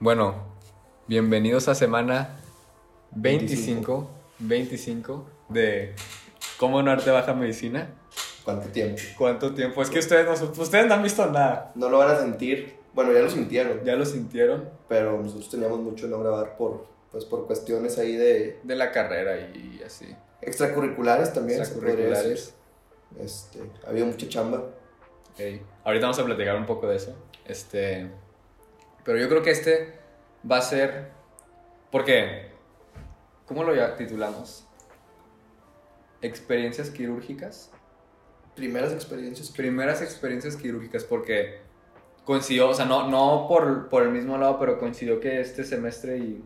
Bueno, bienvenidos a semana 25, 25 de ¿Cómo no arte baja medicina? ¿Cuánto tiempo? ¿Cuánto tiempo? Es que ustedes no, ustedes no han visto nada. No lo van a sentir. Bueno, ya lo sintieron. Ya lo sintieron. Pero nosotros teníamos mucho no grabar por, pues, por cuestiones ahí de... De la carrera y así. Extracurriculares también. Extracurriculares. Este, ha habido mucha chamba. Okay. Ahorita vamos a platicar un poco de eso. Este, pero yo creo que este va a ser, porque, ¿cómo lo ya titulamos? Experiencias quirúrgicas. Primeras experiencias. Primeras experiencias quirúrgicas, porque coincidió, o sea, no, no por, por el mismo lado, pero coincidió que este semestre y,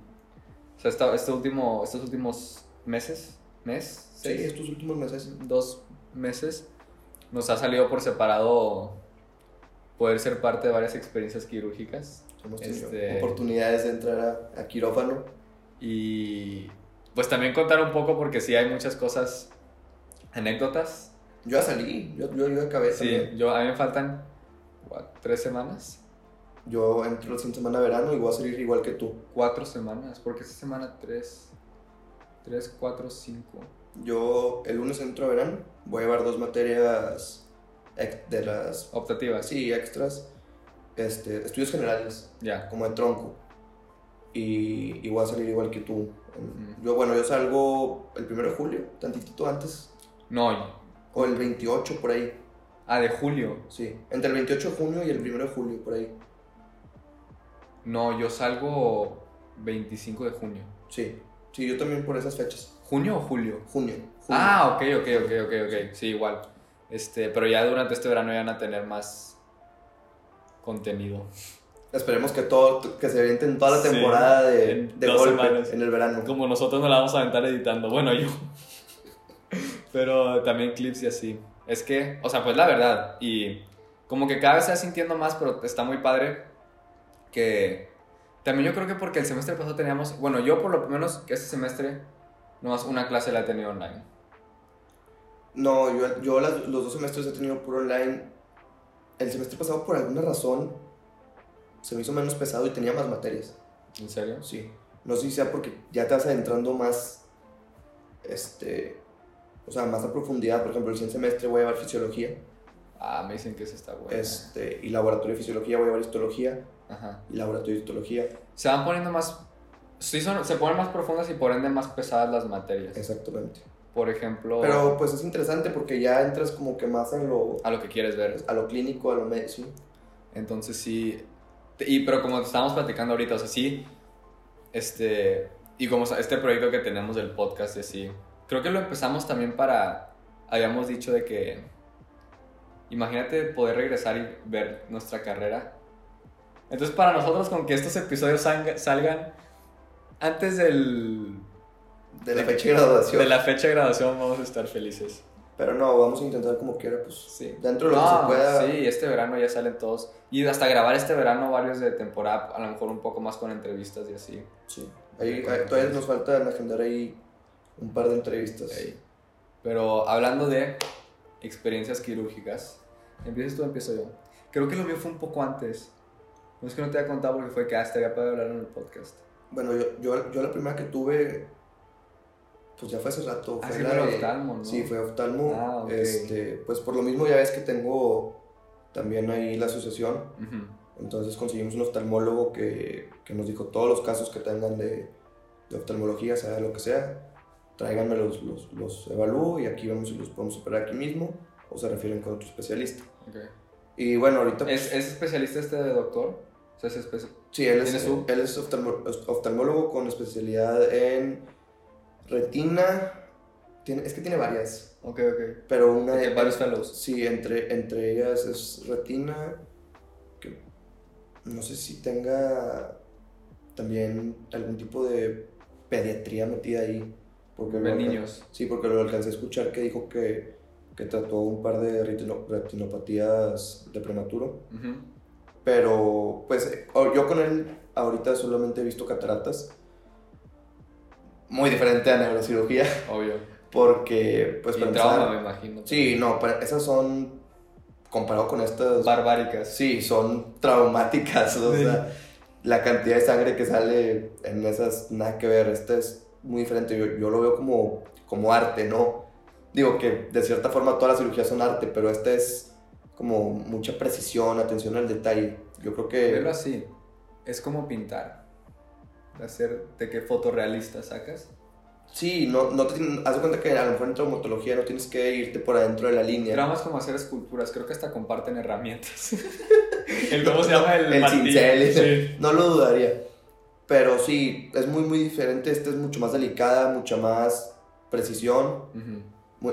o sea, esta, este último, estos últimos meses, mes, seis, sí, estos últimos meses, dos meses, nos ha salido por separado poder ser parte de varias experiencias quirúrgicas. Hemos tenido este, oportunidades de entrar a, quirófano. Y pues también contar un poco porque sí hay muchas cosas, anécdotas. Yo ya salí, yo, yo, yo acabé Sí, yo, a mí me faltan tres semanas. Yo entro la semana de verano y voy a salir igual que tú. Cuatro semanas, porque esta semana tres, tres, cuatro, cinco. Yo el lunes entro a verano, voy a llevar dos materias de las... Optativas. Sí, extras. Este, estudios generales. Ya. Como de tronco. Y, y, voy a salir igual que tú. Yo, bueno, yo salgo el primero de julio, tantitito antes. No. O el 28, por ahí. Ah, de julio. Sí, entre el 28 de junio y el primero de julio, por ahí. No, yo salgo 25 de junio. Sí, sí, yo también por esas fechas. ¿Junio o julio? Junio. Ah, ok, ok, ok, ok, ok. Sí, igual. Este, pero ya durante este verano ya van a tener más contenido. Esperemos que todo, que se avienten toda la temporada de, de golpe en el verano. Como nosotros nos la vamos a aventar editando. Bueno, yo. pero también clips y así. Es que, o sea, pues la verdad. Y como que cada vez se va sintiendo más, pero está muy padre. Que también yo creo que porque el semestre pasado teníamos. Bueno, yo por lo menos que este semestre, nomás una clase la he tenido online. No, yo, yo los dos semestres he tenido puro online. El semestre pasado, por alguna razón, se me hizo menos pesado y tenía más materias. ¿En serio? Sí. No sé si sea porque ya te vas adentrando más, este, o sea, más a profundidad. Por ejemplo, el siguiente semestre voy a llevar fisiología. Ah, me dicen que eso está bueno. Este, y laboratorio de fisiología voy a llevar histología. Ajá. Y laboratorio de histología. Se van poniendo más, sí, son, se ponen más profundas y por ende más pesadas las materias. Exactamente por ejemplo. Pero pues es interesante porque ya entras como que más en lo. A lo que quieres ver. A lo clínico, a lo médico. Entonces sí. Y pero como estábamos platicando ahorita, o sea, sí. Este. Y como este proyecto que tenemos del podcast, así. Creo que lo empezamos también para. Habíamos dicho de que. Imagínate poder regresar y ver nuestra carrera. Entonces, para nosotros, con que estos episodios salgan antes del de la fecha de graduación. De la fecha de graduación vamos a estar felices. Pero no, vamos a intentar como quiera, pues. Sí. Dentro de lo que se pueda. Sí, este verano ya salen todos. Y hasta grabar este verano varios de temporada, a lo mejor un poco más con entrevistas y así. Sí. Ahí, todavía nos falta agendar ahí un par de entrevistas. Pero hablando de experiencias quirúrgicas, ¿empiezas tú o empiezo yo? Creo que lo mío fue un poco antes. No es que no te haya contado porque fue que hasta ya para hablar en el podcast. Bueno, yo, yo, yo la primera que tuve pues ya fue hace rato. Ah, fue oftalmo, ¿no? Sí, fue oftalmo. Ah, este, pues por lo mismo ya ves que tengo también ahí la asociación. Entonces conseguimos un oftalmólogo que, que, nos dijo todos los casos que tengan de, de oftalmología, sea lo que sea, tráiganme los, los, los, evalúo y aquí vemos si los podemos operar aquí mismo o se refieren con otro especialista. Okay. Y bueno, ahorita... ¿Es, pues ¿Es, especialista este de doctor? O sea, ¿es sí, él es, él es oftalmólogo con especialidad en retina, tiene, es que tiene varias. Ok, ok. Pero una de... varios fellows. Sí, entre, entre ellas es retina, que no sé si tenga también algún tipo de pediatría metida ahí. Porque de niños. Sí, porque lo alcancé a escuchar que dijo que, que trató un par de retinopatías de prematuro. Pero, pues, yo con él ahorita solamente he visto cataratas muy diferente a neurocirugía. Obvio. Porque, pues, y trauma, me imagino. Sí, no, pero esas son, comparado con estas... Barbáricas. Sí, son traumáticas, o sea, la cantidad de sangre que sale en esas, nada que ver. Este es muy diferente. Yo, yo lo veo como, como arte, ¿no? Digo que de cierta forma todas las cirugías son arte, pero este es como mucha precisión, atención al detalle. Yo creo que... Verlo así, es como pintar. Hacer de qué fotorrealista sacas. Sí, no, no te, haz de cuenta que a lo mejor en traumatología no tienes que irte por adentro de la línea. Pero más como hacer esculturas, creo que hasta comparten herramientas. el cómo se llama el, el cincel, no lo dudaría. Pero sí, es muy muy diferente, esta es mucho más delicada, mucha más precisión.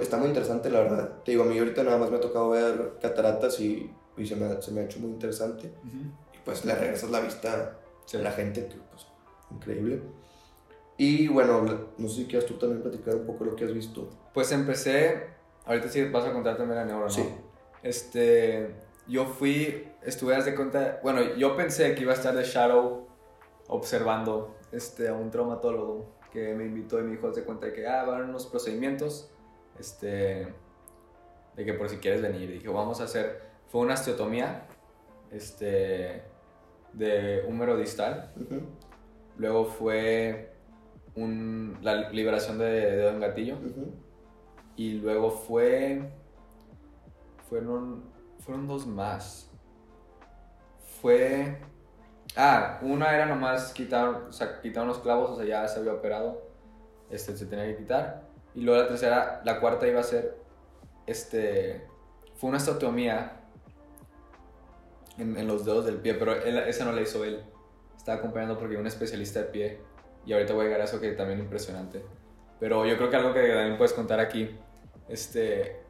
está muy interesante la verdad. Te digo, a mí ahorita nada más me ha tocado ver cataratas y, y se, me, se, me, ha hecho muy interesante. Y pues le regresas la vista a la gente, que increíble. Y bueno, no sé si quieres tú también platicar un poco lo que has visto. Pues empecé, ahorita sí vas a contar también la neuro, ¿no? Sí. Este, yo fui, estuve de cuenta, bueno, yo pensé que iba a estar de Shadow observando este, a un traumatólogo que me invitó y me dijo, de cuenta de que, ah, van unos procedimientos, este, de que por si quieres venir. Y dije, vamos a hacer, fue una osteotomía, este, de húmero distal. Luego fue la liberación de dedo en gatillo. Y luego fue. Fueron. Fueron dos más. Fue. Ah, una era nomás quitar, o sea, quitar unos clavos, o sea, ya se había operado. Este, se tenía que quitar. Y luego la tercera, la cuarta iba a ser. Este. Fue una osteotomía en, en, los dedos del pie, pero esa no la hizo él. Estaba acompañando porque un especialista de pie y ahorita voy a llegar a eso que también impresionante. Pero yo creo que algo que también puedes contar aquí, este,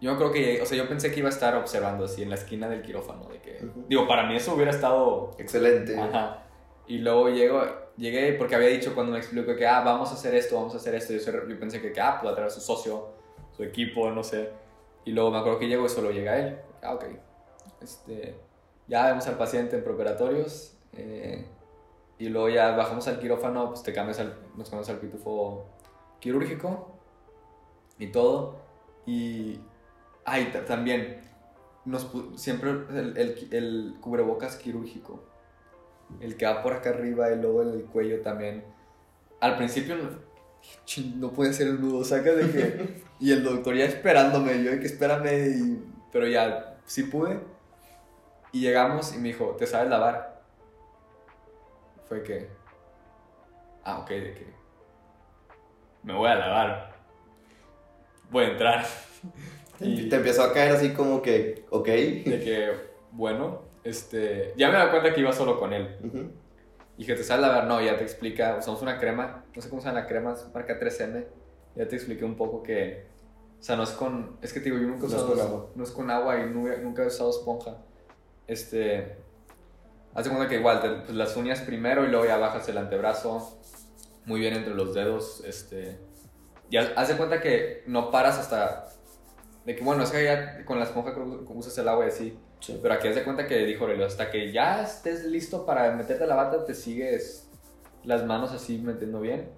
yo creo que, o sea, yo pensé que iba a estar observando así en la esquina del quirófano, de que, digo, para mí eso hubiera estado... Excelente. Ajá. Y luego llego, llegué porque había dicho cuando me explicó que, ah, vamos a hacer esto, vamos a hacer esto, yo, yo pensé que, ah, a traer a su socio, su equipo, no sé. Y luego me acuerdo que llego y solo llega él. Ah, ok. Este, ya vemos al paciente en preoperatorios. Eh, y luego ya bajamos al quirófano, pues te cambias nos cambiamos al pitufo quirúrgico y todo. Y, ay, también, nos, siempre el, el, cubrebocas quirúrgico, el que va por acá arriba y luego el cuello también. Al principio no, puede ser el nudo, saca de que... y el doctor ya esperándome, yo de que espérame, pero ya sí pude. Y llegamos y me dijo, ¿te sabes lavar? Fue que, ah, ok, de que me voy a lavar, voy a entrar. y te empezó a caer así como que, ok. De que, bueno, este, ya me da cuenta que iba solo con él. Y que te sabes lavar, no, ya te explica, usamos una crema, no sé cómo se llama la crema, es marca 3M, ya te expliqué un poco que, o sea, no es con, es que te digo, yo nunca he usado, no es con agua, no es con agua y nunca, nunca he usado esponja. Este, Haz de cuenta que igual, pues, las uñas primero y luego ya bajas el antebrazo muy bien entre los dedos. Este, y haz de cuenta que no paras hasta. De que bueno, es que ya con la esponja usas el agua y así. Pero aquí haz de cuenta que dijo hasta que ya estés listo para meterte la bata, te sigues las manos así metiendo bien.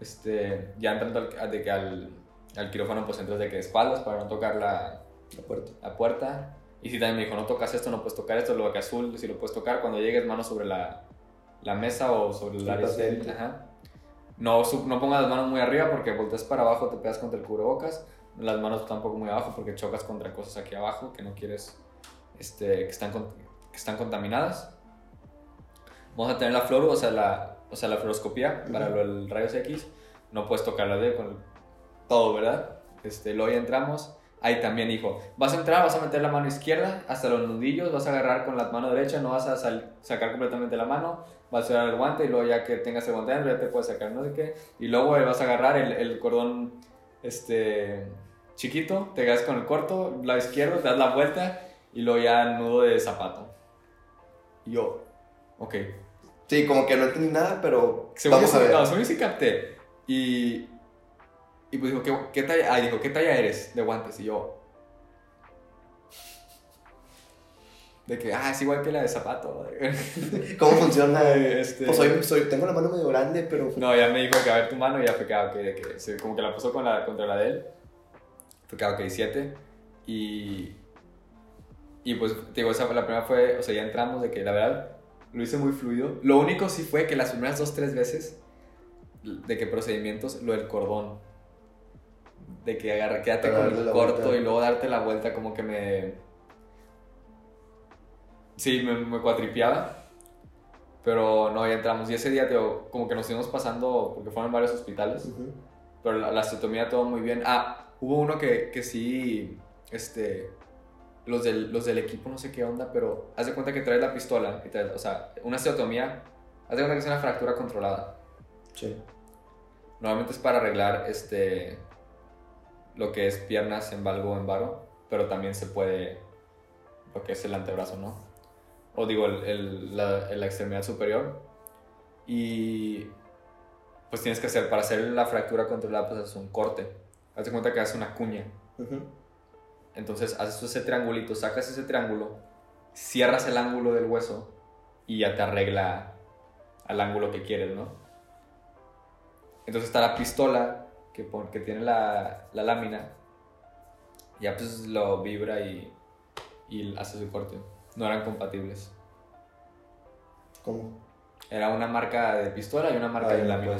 Este, ya entrando al, de que al, al quirófano, pues entras de que espaldas para no tocar la, la puerta. La puerta y si también me dijo, no tocas esto, no puedes tocar esto, lo que azul, si lo puedes tocar, cuando llegues mano sobre la, la mesa o sobre el área Ajá. No, no pongas las manos muy arriba porque volteas para abajo, te pegas contra el cubrebocas. Las manos tampoco muy abajo porque chocas contra cosas aquí abajo que no quieres este, que, están, que están contaminadas. Vamos a tener la flor, o sea, la, o sea, la fluoroscopía para el rayos X. No puedes tocarla de con todo, ¿verdad? Este, luego ya entramos ahí también dijo, vas a entrar, vas a meter la mano izquierda hasta los nudillos, vas a agarrar con la mano derecha, no vas a sacar completamente la mano, vas a usar el guante y luego ya que tengas el guante ya te puedes sacar no sé qué, y luego vas a agarrar el, el cordón este, chiquito, te quedas con el corto, lado izquierdo, te das la vuelta y luego ya el nudo de zapato. Y yo, ok. Sí, como que no entendí nada, pero según vamos a ver. No, según sí capté. Y y pues dijo, ¿qué, qué talla? Ah, dijo, ¿qué talla eres de guantes? Y yo, de que, ah, es igual que la de zapato. ¿Cómo funciona? Este... Pues soy, soy, tengo la mano medio grande, pero... No, ya me dijo que a ver tu mano y ya fue que, ah, de que como que la puso con la, contra la de él. Fue que, ah, ok, siete. Y... Y pues, te digo, esa, la primera fue, o sea, ya entramos de que la verdad lo hice muy fluido. Lo único sí fue que las primeras dos, tres veces de que procedimientos, lo del cordón. De que agarra, quédate con el corto y luego darte la vuelta como que me... Sí, me, me cuatripeaba. Pero no, ya entramos. Y ese día, como que nos íbamos pasando, porque fueron varios hospitales. Pero la, la todo muy bien. Ah, hubo uno que, que sí, este, los del, los del equipo no sé qué onda, pero haz de cuenta que traes la pistola, y o sea, una osteotomía, haz de cuenta que es una fractura controlada. Sí. Normalmente es para arreglar este, lo que es piernas en valgo o en varo, pero también se puede lo que es el antebrazo, ¿no? O digo, el, el, la, la, extremidad superior. Y pues tienes que hacer, para hacer la fractura controlada, pues es un corte. Haz de cuenta que haces una cuña. Entonces haces ese triangulito, sacas ese triángulo, cierras el ángulo del hueso y ya te arregla al ángulo que quieres, ¿no? Entonces está la pistola que, que tiene la, la lámina, ya pues lo vibra y, y hace su corte. No eran compatibles. ¿Cómo? Era una marca de pistola y una marca de lámina.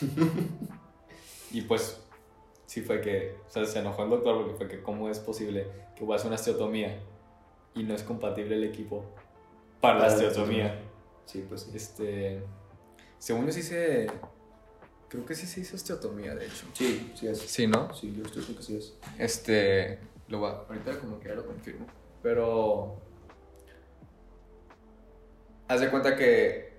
y pues sí fue que, o sea, se enojó el doctor porque fue que cómo es posible que voy a hacer una osteotomía y no es compatible el equipo para, la osteotomía. Sí, pues sí. Este, según yo sí se, creo que sí se hizo osteotomía, de hecho. Sí, sí es. Sí, ¿no? Sí, yo estoy que sí es. Este, lo voy a, ahorita como que ya lo confirmo, pero haz de cuenta que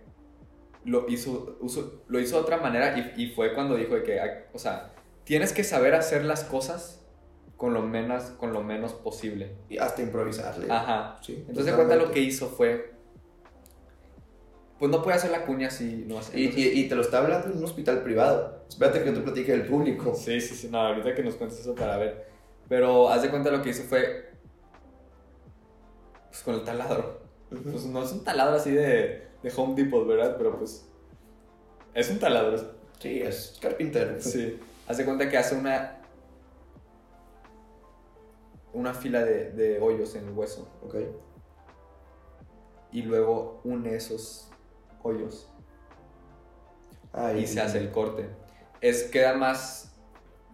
lo hizo, lo hizo de otra manera y, y fue cuando dijo de que, o sea, tienes que saber hacer las cosas con lo menos, con lo menos posible. Y hasta improvisarle. Ajá. Sí, Entonces, de cuenta lo que hizo fue. Pues no puede hacer la cuña así. No y, y, te lo está hablando en un hospital privado. Espérate que yo te platique del público. Sí, sí, sí. No, ahorita que nos cuentes eso para ver. Pero haz de cuenta lo que hizo fue. Pues con el taladro. Pues no es un taladro así de, de Home Depot, ¿verdad? Pero pues. Es un taladro. Sí, es carpintero. Sí. Hace cuenta que hace una. Una fila de, de hoyos en el hueso. Ok. Y luego une esos hoyos. y se hace el corte. Es, queda más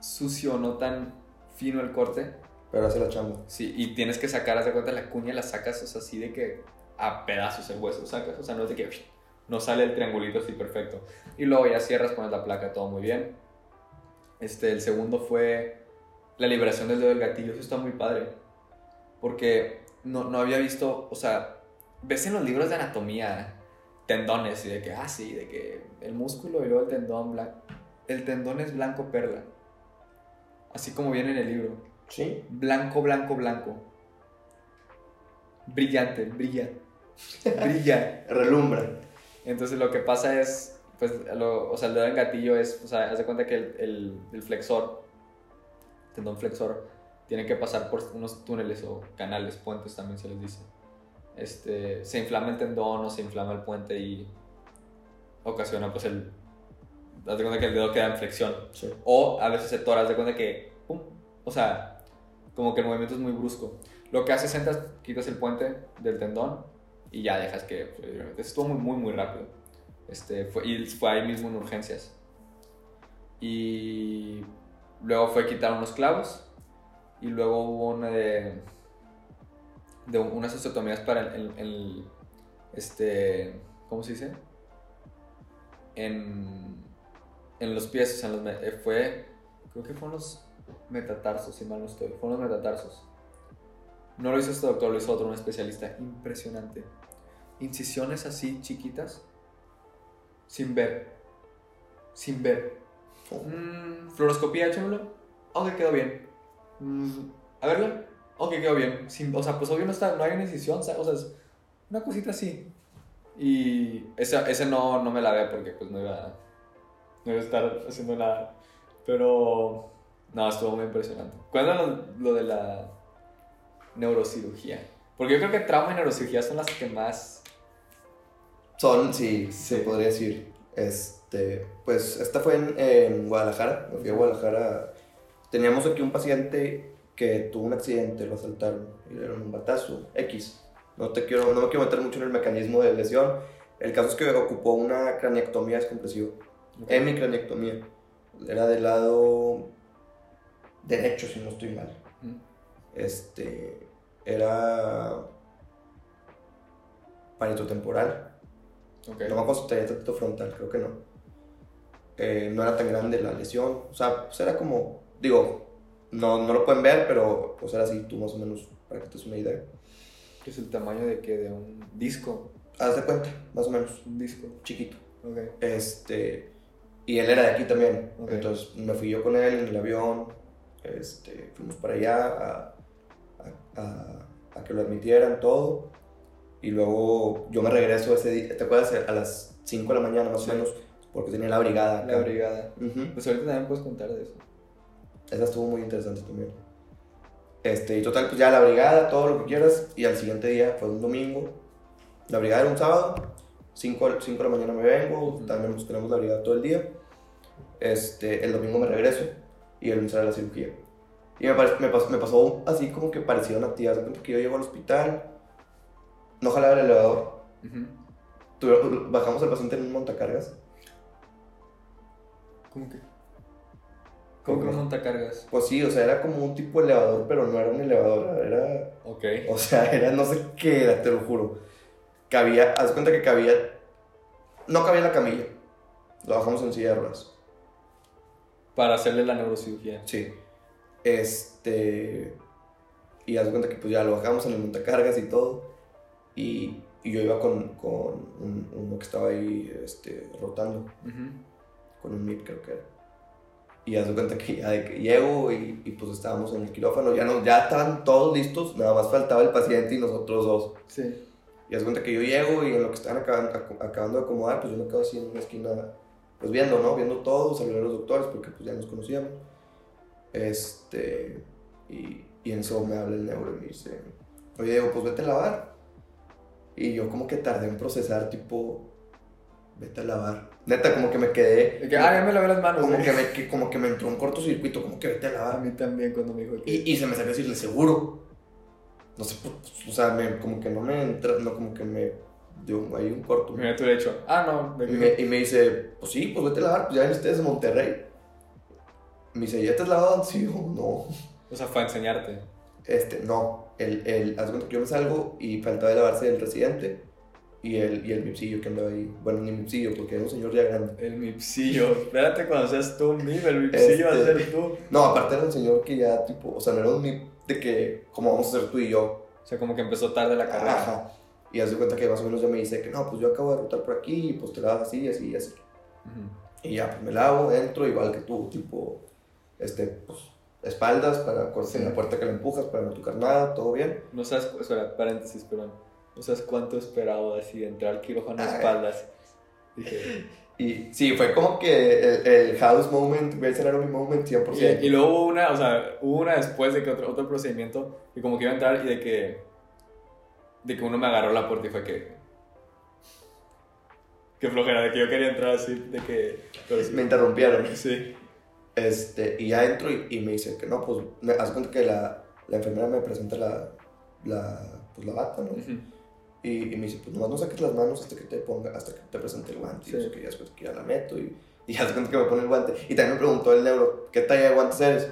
sucio, no tan fino el corte. Pero hace la chamba. Sí, y tienes que sacar, haz de cuenta, la cuña la sacas, o sea, así de que a pedazos el hueso sacas. O sea, no es de que no sale el triangulito así perfecto. Y luego ya cierras, pones la placa, todo muy bien. Este, el segundo fue la liberación del dedo del gatillo. Eso está muy padre. Porque no, no había visto, o sea, ves en los libros de anatomía tendones y de que, ah, sí, de que el músculo y luego el tendón blanco. El tendón es blanco perla. Así como viene en el libro. Sí. Blanco, blanco, blanco. Brillante, brilla. brilla. Relumbra. Entonces lo que pasa es, pues, o sea, el dedo en gatillo es, o sea, haz de cuenta que el, el, flexor, tendón flexor, tiene que pasar por unos túneles o canales, puentes también se les dice. Este, se inflama el tendón o se inflama el puente y ocasiona, pues, el. De cuenta que el dedo queda en flexión. O a veces se tora, de cuenta que, pum, o sea, como que el movimiento es muy brusco. Lo que haces, sentas, quitas el puente del tendón y ya dejas que. Pues, estuvo muy, muy, muy rápido. Este, fue, y fue ahí mismo en urgencias. Y luego fue quitar unos clavos. Y luego hubo una de, de unas osteotomías para el, este, ¿cómo se dice? En, en los pies, o sea, eh, fue, creo que fueron los metatarsos, si mal no estoy, fueron los metatarsos. No lo hizo este doctor, lo hizo otro, un especialista, impresionante. Incisiones así chiquitas, sin ver. Sin ver. Mm, fluoroscopía, échamelo. Ok, quedó bien. Mm, a verlo. Ok, quedó bien. Sin, o sea, pues obvio no, está, no hay una incisión, o sea, es una cosita así. Y ese, ese no, no me la ve porque pues no iba, no iba a estar haciendo nada. Pero no, estuvo muy impresionante. Cuéntanos lo, lo de la neurocirugía. Porque yo creo que trauma y neurocirugía son las que más son, sí, se podría decir. Este, pues esta fue en, Guadalajara. Me fui a Guadalajara. Teníamos aquí un paciente que tuvo un accidente, lo asaltaron. Y le dieron un batazo, X. no, te quiero, no me quiero meter mucho en el mecanismo de lesión. El caso es que ocupó una craniectomía descompresiva. Okay. Hemicraniectomía. Era del lado derecho, si no estoy mal. Este. Era. Paritotemporal. Okay. No me acuerdo si tenía frontal, creo que no. Eh, no era tan grande la lesión. O sea, pues era como. Digo, no, no lo pueden ver, pero pues era así, tú más o menos, para que te des una idea. ¿Qué es el tamaño de qué? ¿De un disco? Haz de cuenta, más o menos. Un disco. Chiquito. Ok. Este. Y él era de aquí también. Entonces me fui yo con él en el avión. Este, fuimos para allá a, a, a, que lo admitieran todo. Y luego yo me regreso ese día. ¿Te acuerdas? A las 5 de la mañana más o menos. Porque tenía la brigada. La brigada. Pues ahorita también puedes contar de eso. Esa estuvo muy interesante también. Este, y total, pues ya la brigada, todo lo que quieras. Y al siguiente día fue un domingo. La brigada era un sábado. 5 de la mañana me vengo. También nos tenemos la brigada todo el día. Este, el domingo me regreso. Y el lunes era la cirugía. Y me, me, pasó, me, pasó, así como que parecido a una tía. que yo llego al hospital. No jalaba el elevador. bajamos al paciente en un montacargas. ¿Cómo que? ¿Cómo que un montacargas? Pues sí, o sea, era como un tipo de elevador, pero no era un elevador, era... Ok. O sea, era no sé qué era, te lo juro. Cabía, haz cuenta que cabía... No cabía la camilla. Lo bajamos en silla de ruedas. Para hacerle la neurocirugía. Sí. Este... Y haz cuenta que pues ya lo bajamos en el montacargas y todo. Y, y yo iba con, con uno que estaba ahí este, rotando. Con un MIP creo que era. Y haz de cuenta que ya de que llego y, y, pues estábamos en el quirófano, ya, no, ya estaban todos listos, nada más faltaba el paciente y nosotros dos. Sí. Y haz de cuenta que yo llego y en lo que estaban acabando, acabando de acomodar, pues yo me quedo así en una esquina, pues viendo, ¿no? Viendo todo, salieron los doctores porque pues ya nos conocíamos. Este, y, y en eso me habla el neuro y me dice, oye Diego, pues vete a lavar. Y yo como que tardé en procesar, tipo, vete a lavar. Neta, como que me quedé. Que, ah, ya me lavé las manos. Como, que me, como que me entró un cortocircuito, como que vete a lavar. A mí también, cuando me dijo. Y, y se me salió decirle seguro. No sé, pues, o sea, me, como que no me entra, no, como que me dio ahí un corto. Mira, tú le hecho, ah, no. Y me, y me, dice, pues sí, pues vete a lavar, pues ya vienes ustedes de Monterrey. Me dice, ¿ya te has lavado? Sí, no. O sea, fue a enseñarte. Este, no. El, el, haz cuenta que yo me salgo y faltaba de lavarse el residente y el, y el mipsillo que andaba ahí. Bueno, ni mipsillo, porque era un señor ya grande. El mipsillo. Espérate cuando seas tú, Mip, el mipsillo va a este, ser tú. No, aparte era un señor que ya, tipo, o sea, no era un mip de que, como vamos a ser tú y yo. O sea, como que empezó tarde la carrera. Ajá. Y hace cuenta que más o menos ya me dice que no, pues yo acabo de rotar por aquí, y pues te lavas así, así, así. Y ya, pues me lavo, entro, igual que tú, tipo, este, pues, espaldas para cortar la puerta que la empujas para no tocar nada, todo bien. No sabes, espera, paréntesis, perdón no sabes cuánto esperaba así entrar al quirófano de espaldas. Dije, y sí, fue como que el, el house moment, era mi moment 100%. Y, y, luego hubo una, o sea, hubo una después de que otro, otro procedimiento, y como que iba a entrar y de que, de que uno me agarró la puerta y fue que, qué flojera, de que yo quería entrar así, de que... Me interrumpieron. Sí. Este, y ya entro y, y me dice que no, pues, me haz cuenta que la, la enfermera me presenta la, la, pues, la bata, ¿no? Y, me dice, pues nomás no saques las manos hasta que te ponga, hasta que te presente el guante. Y yo que ya después que ya la meto y, y ya cuenta que me pone el guante. Y también me preguntó el neuro, ¿qué talla de guantes eres?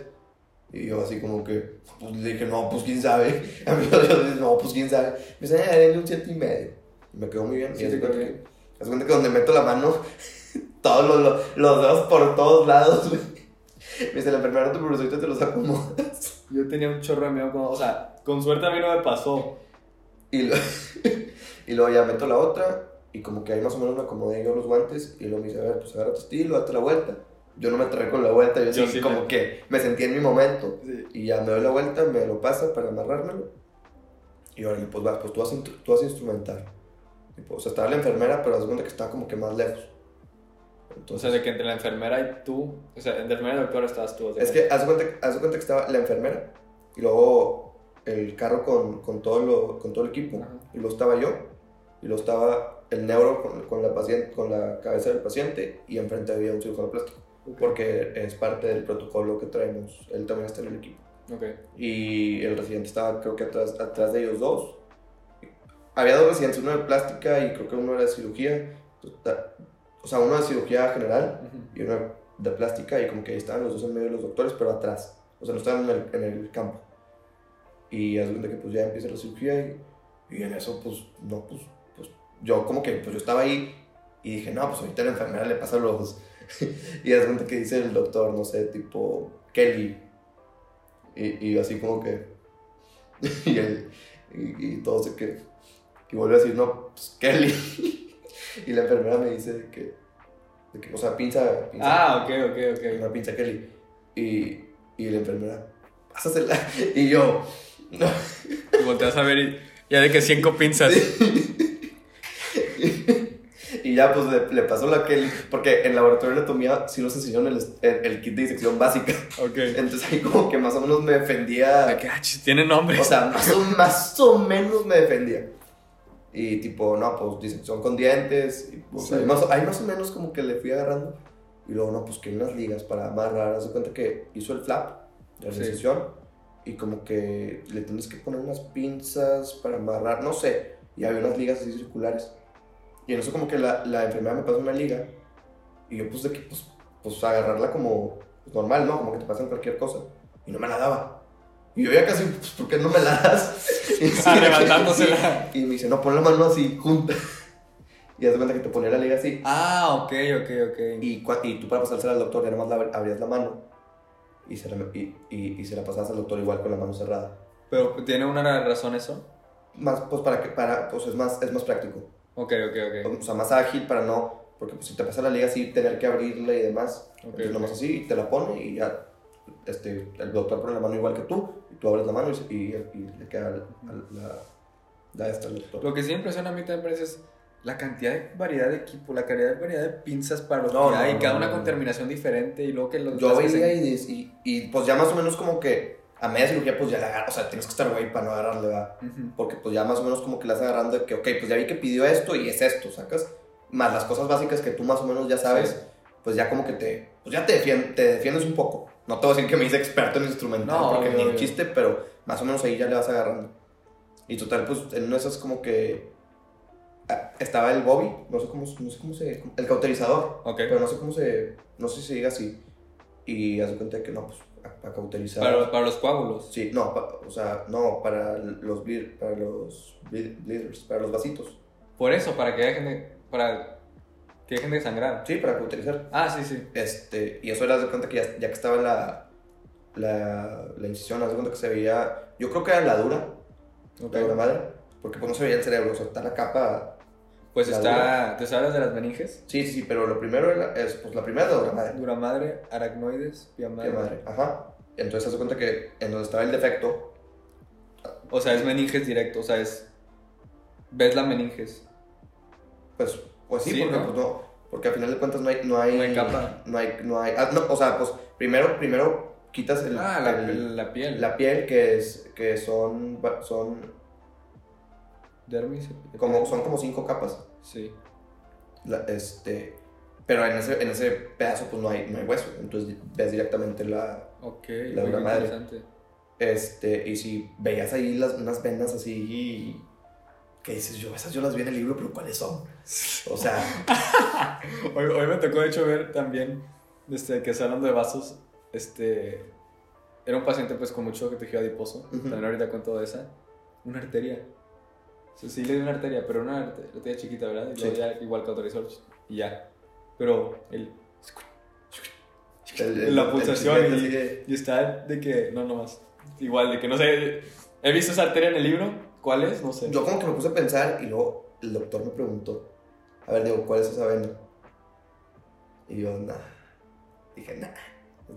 Y yo así como que, pues le dije, no, pues quién sabe. A mí yo dije, no, pues quién sabe. Me dice, eh, denle un 7 y medio. Y me quedó muy bien. y hace cuenta, que, cuenta que donde meto la mano, todos los, los, los dedos por todos lados, Me dice, la enfermera preocupes, ahorita te los acomodas. Yo tenía un chorro de miedo, como, o sea, con suerte a mí no me pasó. Y, y luego ya meto la otra y como que ahí más o menos me acomodé yo los guantes y luego me dice, a ver, pues agarra tu estilo, date la vuelta. Yo no me traje con la vuelta, yo, sí, como que me sentí en mi momento. Y ya me doy la vuelta, me lo pasa para amarrármelo. Y ahora, pues vas, pues tú vas, tú vas a instrumentar. o sea, estaba la enfermera, pero haz cuenta que estaba como que más lejos. Entonces, o sea, de que entre la enfermera y tú, o sea, entre la enfermera y el doctor estabas tú. Es que haz cuenta, haz cuenta que estaba la enfermera y luego el carro con, con, todo, lo, con todo el equipo. Y lo estaba yo, y lo estaba el neuro con, con, la, paciente, con la cabeza del paciente, y enfrente había un cirujano plástico. Porque es parte del protocolo que traemos. Él también está en el equipo. Okay. Y el residente estaba, creo que atrás, atrás de ellos dos. había dos residentes, uno de plástica y creo que uno era de cirugía. O sea, uno de cirugía general y uno de plástica y como que ahí estaban los dos en medio de los doctores, pero atrás. O sea, no estaban en el, en el campo. Y es donde que pues ya empieza la cirugía y, y, en eso pues, no, pues, pues yo como que pues yo estaba ahí y dije, no, pues ahorita a la enfermera le pasa los... y es donde que dice el doctor, no sé, tipo Kelly. Y, y así como que... y, el, y, y todo se que... Y vuelve a decir, no, pues Kelly. y la enfermera me dice que, que o sea, pinza, pinza, Ah, ok, ok, ok. Una pinza Kelly. Y, y la enfermera, pásasela. Y yo. Y volteas a ver y ya de que cinco pinzas. y ya pues le, le, pasó la Kelly, porque en laboratorio de anatomía sí nos enseñaron el, el, el, kit de disección básica. Ok. Entonces ahí como que más o menos me defendía. ¿Qué? Tiene nombre. O sea, más o, más o menos me defendía. Y tipo, no, pues disección con dientes. Y, pues, sí. ahí, más, ahí, más, o menos como que le fui agarrando. Y luego, no, pues que hay unas ligas para amarrar. Haz de cuenta que hizo el flap de la sí. disección. Y como que le tienes que poner unas pinzas para amarrar, no sé. Y había unas ligas así circulares. Y en eso como que la, la enfermera me pasó una liga. Y yo pues de que, pues, pues agarrarla como pues, normal, ¿no? Como que te pasan cualquier cosa. Y no me la daba. Y yo ya casi, pues, ¿por qué no me la das? ah, levantándosela. Y me dice, no, pon la mano así, junta. Y haz cuenta que te ponía la liga así. Ah, ok, ok, ok. Y, y tú para pasársela al doctor, ya nada más la, abrías la mano y se, la, y, y, y se la pasabas al doctor igual con la mano cerrada. ¿Pero tiene una razón eso? Más, pues para que, para, pues es más, es más práctico. Ok, ok, ok. O sea, más ágil para no, porque pues si te pasa la liga así, tener que abrirla y demás. Okay, entonces okay. nomás así, y te la pone y ya, este, el doctor pone la mano igual que tú, y tú abres la mano y, y, y le queda la, la, la esta al doctor. Lo que sí impresiona a mí también es la cantidad de variedad de equipo, la cantidad de variedad de pinzas para los no, que hay, no, cada no, una con terminación diferente y luego que los... Yo veía y, y, y, pues ya más o menos como que a media cirugía pues ya la agarras, o sea, tienes que estar güey para no agarrarle, va. Uh -huh. Porque pues ya más o menos como que la estás agarrando de que, ok, pues ya vi que pidió esto y es esto, ¿sacas? Más las cosas básicas que tú más o menos ya sabes, sí. pues ya como que te, pues ya te, defiend, te defiendes un poco. No te voy a decir que me hice experto en instrumental, porque ni un chiste, pero más o menos ahí ya le vas agarrando. Y total, pues en una de esas como que estaba el Bobby, no sé cómo, no sé cómo se. El cauterizador. Okay. Pero no sé cómo se. No sé si se diga así. Y haz de cuenta que no, pues para cauterizar. Para, para los coágulos. Sí, no, pa, o sea, no, para los bleed, para los bleeders, para los vasitos. Por eso, para que dejen de. Para que dejen de sangrar. Sí, para cauterizar. Ah, sí, sí. Este, y eso era de cuenta que ya, ya que estaba la. La, la incisión, haz de cuenta que se veía. Yo creo que era la dura. Okay. La dura madre. Porque pues no se veía el cerebro, o sea, está la capa pues está. ¿Te sabes de las meninges? Sí, sí, pero lo primero es. Pues la primera dura madre. Dura madre, aracnoides, pia madre. Pia madre, ajá. Entonces, haz cuenta que en donde estaba el defecto. O sea, es meninges directo, o sea, es. ¿Ves la meninges? Pues, pues sí, sí porque, ¿no? Pues no, porque al final de cuentas no hay. No hay, no hay capa. No hay. No hay ah, no, o sea, pues primero, primero quitas el. Ah, la, el, la piel. La piel que es. Que son. Son dermis. Como, son como cinco capas. Sí. La, este, pero en ese, en ese pedazo pues no hay, no hay hueso, entonces ves directamente la, okay, la dura madre. Este, y si veías ahí las, unas vendas así y... ¿Qué dices yo? Esas yo las vi en el libro, pero ¿cuáles son? O sea... hoy, hoy me tocó de hecho ver también, este, que hablando de vasos, este... Era un paciente pues con mucho tejido adiposo, uh -huh. también ahorita con toda esa, una arteria Sí, sí, le dio una arteria, pero una arteria chiquita, ¿verdad? Y sí. ya igual que autorizó y ya. Pero el, el, el la pulsación el y, y, está de que, no, no más. Igual, de que no sé. He visto esa arteria en el libro. ¿Cuál es? No sé. Yo como que me puse a pensar y luego el doctor me preguntó. A ver, digo, ¿cuál es esa vena? Y yo, nada. Dije, nada.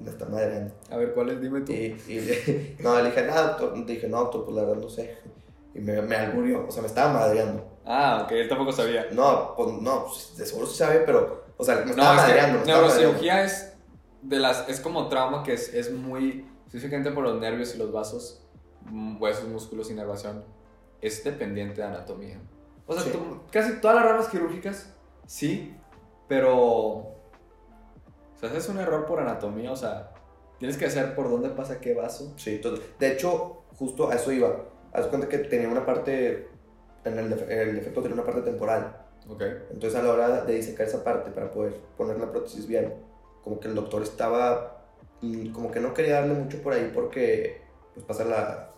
Me está madreando. A ver, ¿cuál es? Dime tú. Y, y no, le dije, nada, doctor. Dije, no, doctor, pues la verdad no sé. Y me, me alburió, o sea, me estaba madreando. Ah, ok, él tampoco sabía. No, pues no, pues, de seguro sí sabe, pero, o sea, me estaba no, madreando. Es neurocirugía es de las, es como trauma que es, es muy, específicamente por los nervios y los vasos, huesos, músculos, inervación, es dependiente de anatomía. O sea, sí. tú, casi todas las ramas quirúrgicas, sí, pero, o sea, haces un error por anatomía, o sea, tienes que hacer por dónde pasa qué vaso. Sí, todo. De hecho, justo a eso iba haz cuenta que tenía una parte en el, el defecto tiene una parte temporal. Okay. Entonces a la hora de disecar esa parte para poder poner la prótesis bien, como que el doctor estaba, mm, como que no quería darle mucho por ahí porque pues pasa la,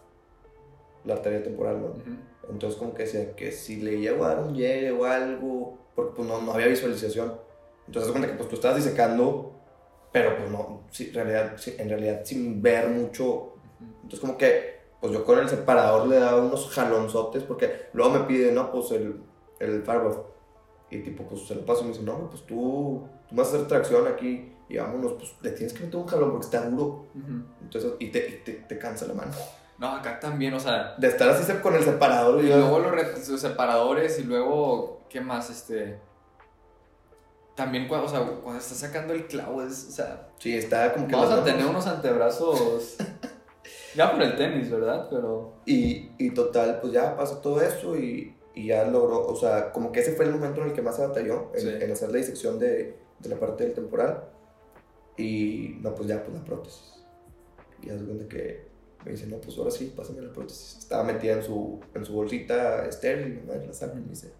la arteria temporal, ¿no? Entonces como que decía que si le llegó a dar un llegue o algo, porque pues no, no había visualización. Entonces cuenta que pues tú estabas disecando, pero pues no, en, realidad, en realidad sin ver mucho. Entonces como que pues yo con el separador le daba unos jalonzotes porque luego me pide, no, pues el, el Y tipo, pues se lo paso y me dice, no, pues tú, tú vas a hacer tracción aquí y vámonos, pues le tienes que meter un jalón porque está duro. Entonces, y te, te, te cansa la mano. No, acá también, o sea. De estar así con el separador. Y, luego los, separadores y luego, ¿qué más? Este. También cuando, o sea, cuando estás sacando el clavo, es, o sea. Sí, está como que. Vamos a tener unos antebrazos. ya por el tenis, ¿verdad? Pero. Y, y total, pues ya pasó todo eso y, y, ya logró, o sea, como que ese fue el momento en el que más se batalló, en, en hacer la disección de, de, la parte del temporal. Y no, pues ya, pues la prótesis. Y ya cuenta que me dice, no, pues ahora sí, pásame la prótesis. Estaba metida en su, en su bolsita estéril y me la saca y me dice,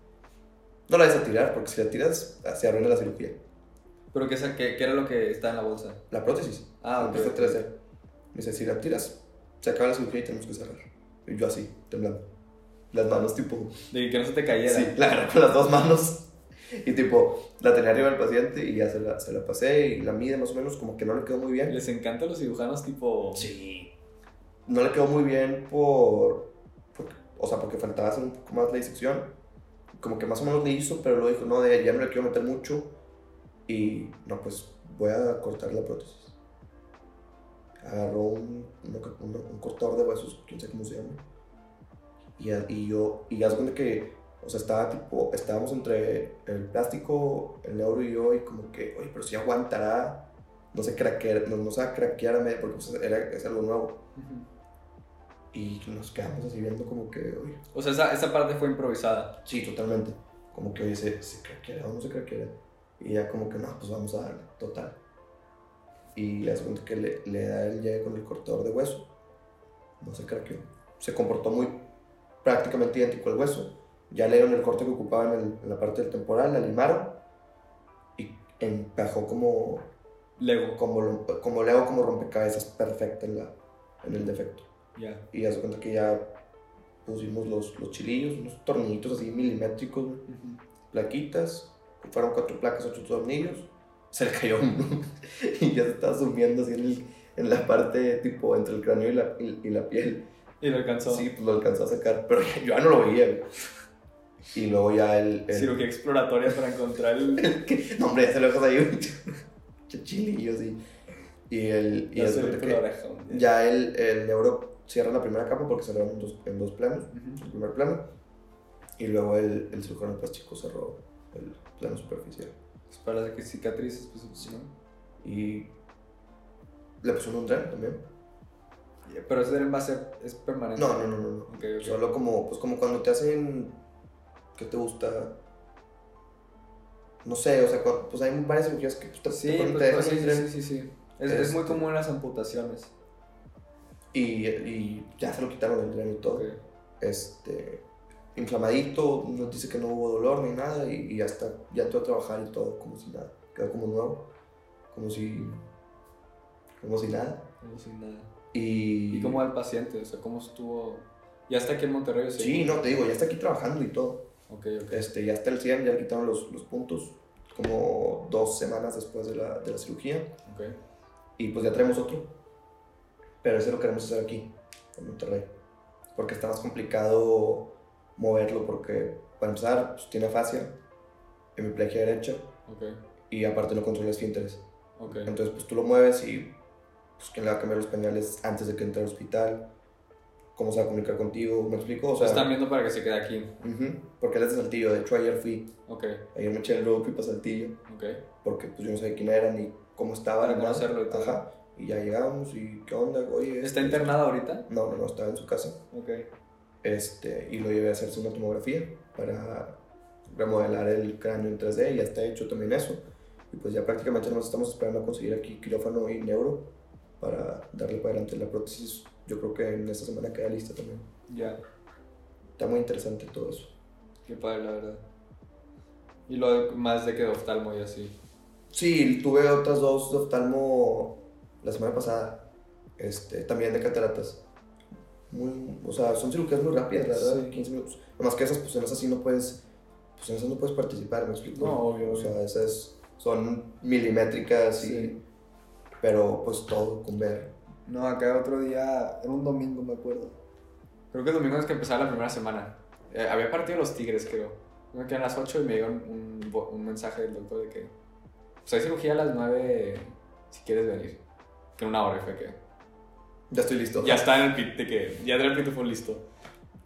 no la vas a tirar porque si la tiras se arruina la cirugía. ¿Pero qué, qué, qué era lo que está en la bolsa? La prótesis. Ah, ok. Me dice, si la tiras, se acaba la cirugía y tenemos que cerrar. Y yo así, temblando. Las manos tipo... De que no se te cayera. Sí, la con las dos manos. Y tipo, la tenía arriba del paciente y ya se la, se la pasé y la mide más o menos como que no le quedó muy bien. Les encanta los cirujanos tipo... Sí no le quedó muy bien por, o sea, porque faltaba hacer un poco más la disección. Como que más o menos le hizo, pero luego dijo, no, ya no le quiero meter mucho. Y no, pues voy a cortar la prótesis. Agarró un, un, cortador de huesos, quién sé cómo se llama. Y, y yo, y ya se que, o sea, estaba tipo, estábamos entre el plástico, el neuro y yo, y como que, oye, pero si aguantará, no se craquear, no, no se va a craquear a medio, porque era, es algo nuevo. Y nos quedamos así viendo como que, oye. O sea, esa, esa parte fue improvisada. Sí, totalmente. Como que dice, ¿se craqueara o no se craqueara? Y ya como que, no, pues vamos a darle, total. Y hace cuenta que le, le da el llegue con el cortador de hueso. No se craqueó. Se comportó muy prácticamente idéntico al hueso. Ya le dieron el corte que ocupaba en, en la parte del temporal, la limaron y encajó como Lego. Como, como Lego, como rompecabezas perfecta en, la, en el defecto. Y ya se cuenta que ya pusimos los, los chilillos, unos tornillitos así milimétricos, plaquitas, fueron cuatro placas, ocho tornillos, se le cayó uno y ya se estaba sumiendo así en, en, la parte tipo entre el cráneo y la, y, la piel. ¿Y lo alcanzó? Sí, pues lo alcanzó a sacar, pero yo ya no lo veía. Y luego ya el... el... Cirugía exploratoria para encontrar el... no, hombre, ya se lo dejas ahí. Chilillos y... Y el... Y el, ya el, el neuro cierra la primera capa porque cerraron en dos, en dos planos, el primer plano, y luego el, el cirujano plástico cerró el plano superficial. Es para que cicatrices, pues, sí. Y le pusieron un tren también. Pero ese tren va a ser, es permanente. No, no, no, no. no. Solo como, pues como cuando te hacen, ¿qué te gusta? No sé, o sea, pues hay varias cirugías que pues, te, sí, te, pues, pues, sí, sí, sí, sí, Es, es muy este común en las amputaciones. Y, y ya se lo quitaron el tren y todo. Este, inflamadito, nos dice que no hubo dolor ni nada y, y ya está, ya entró a trabajar y todo como si nada, quedó como nuevo, como si, como si nada. Como si nada. Y, ¿Y cómo va el paciente? O sea, ¿cómo estuvo? ¿Ya está aquí en Monterrey? Sí, no, te digo, ya está aquí trabajando y todo. Ok, ok. Este, ya está el 100, ya le quitaron los, los puntos como dos semanas después de la, de la cirugía. Ok. Y pues ya traemos otro pero eso lo queremos hacer aquí, en Monterrey. Porque está más complicado moverlo porque, para empezar, pues, tiene fascia, hemiplegia derecha. Okay. Y aparte no controla esfínteres. Okay. Entonces, pues tú lo mueves y pues quién le va a cambiar los pañales antes de que entre al hospital. ¿Cómo se va a comunicar contigo? ¿Me explico? O sea, están viendo para que se quede aquí. porque él es de Saltillo. De hecho, ayer fui. Okay. Ayer me eché el road para Saltillo. Okay. Porque pues yo no sabía quién era ni cómo estaba. Para conocerlo y todo. Ajá. Y ya llegamos y ¿qué onda? Oye, ¿Está internado ahorita? No, no, no, estaba en su casa. Ok. Este, y lo llevé a hacerse una tomografía para remodelar el cráneo en 3D y ya está hecho también eso. Y pues ya prácticamente nos estamos esperando a conseguir aquí quirófano y neuro para darle para adelante la prótesis. Yo creo que en esta semana queda lista también. Ya. está muy interesante todo eso. Qué padre, la verdad. Y lo más de que de oftalmo y así. Sí, tuve otras dos de oftalmo la semana pasada. Este, también de cataratas. Muy, o sea, son cirugías muy rápidas, la verdad, sí. 15 minutos. Nomás que esas, pues en esas sí no puedes, pues en esas no puedes participar, ¿me explico? No, obvio. O sea, esas son milimétricas y... Pero pues todo con ver. No, acá otro día, era un domingo, me acuerdo. Creo que el domingo es que empezaba la primera semana. Eh, había partido los Tigres, creo. Me quedé a las 8 y me llegó un, un, mensaje del doctor de que pues hay cirugía a las 9 si quieres venir. Que en una hora fue que... Ya estoy listo. Ya está en el pit, de que ya el pit fue listo.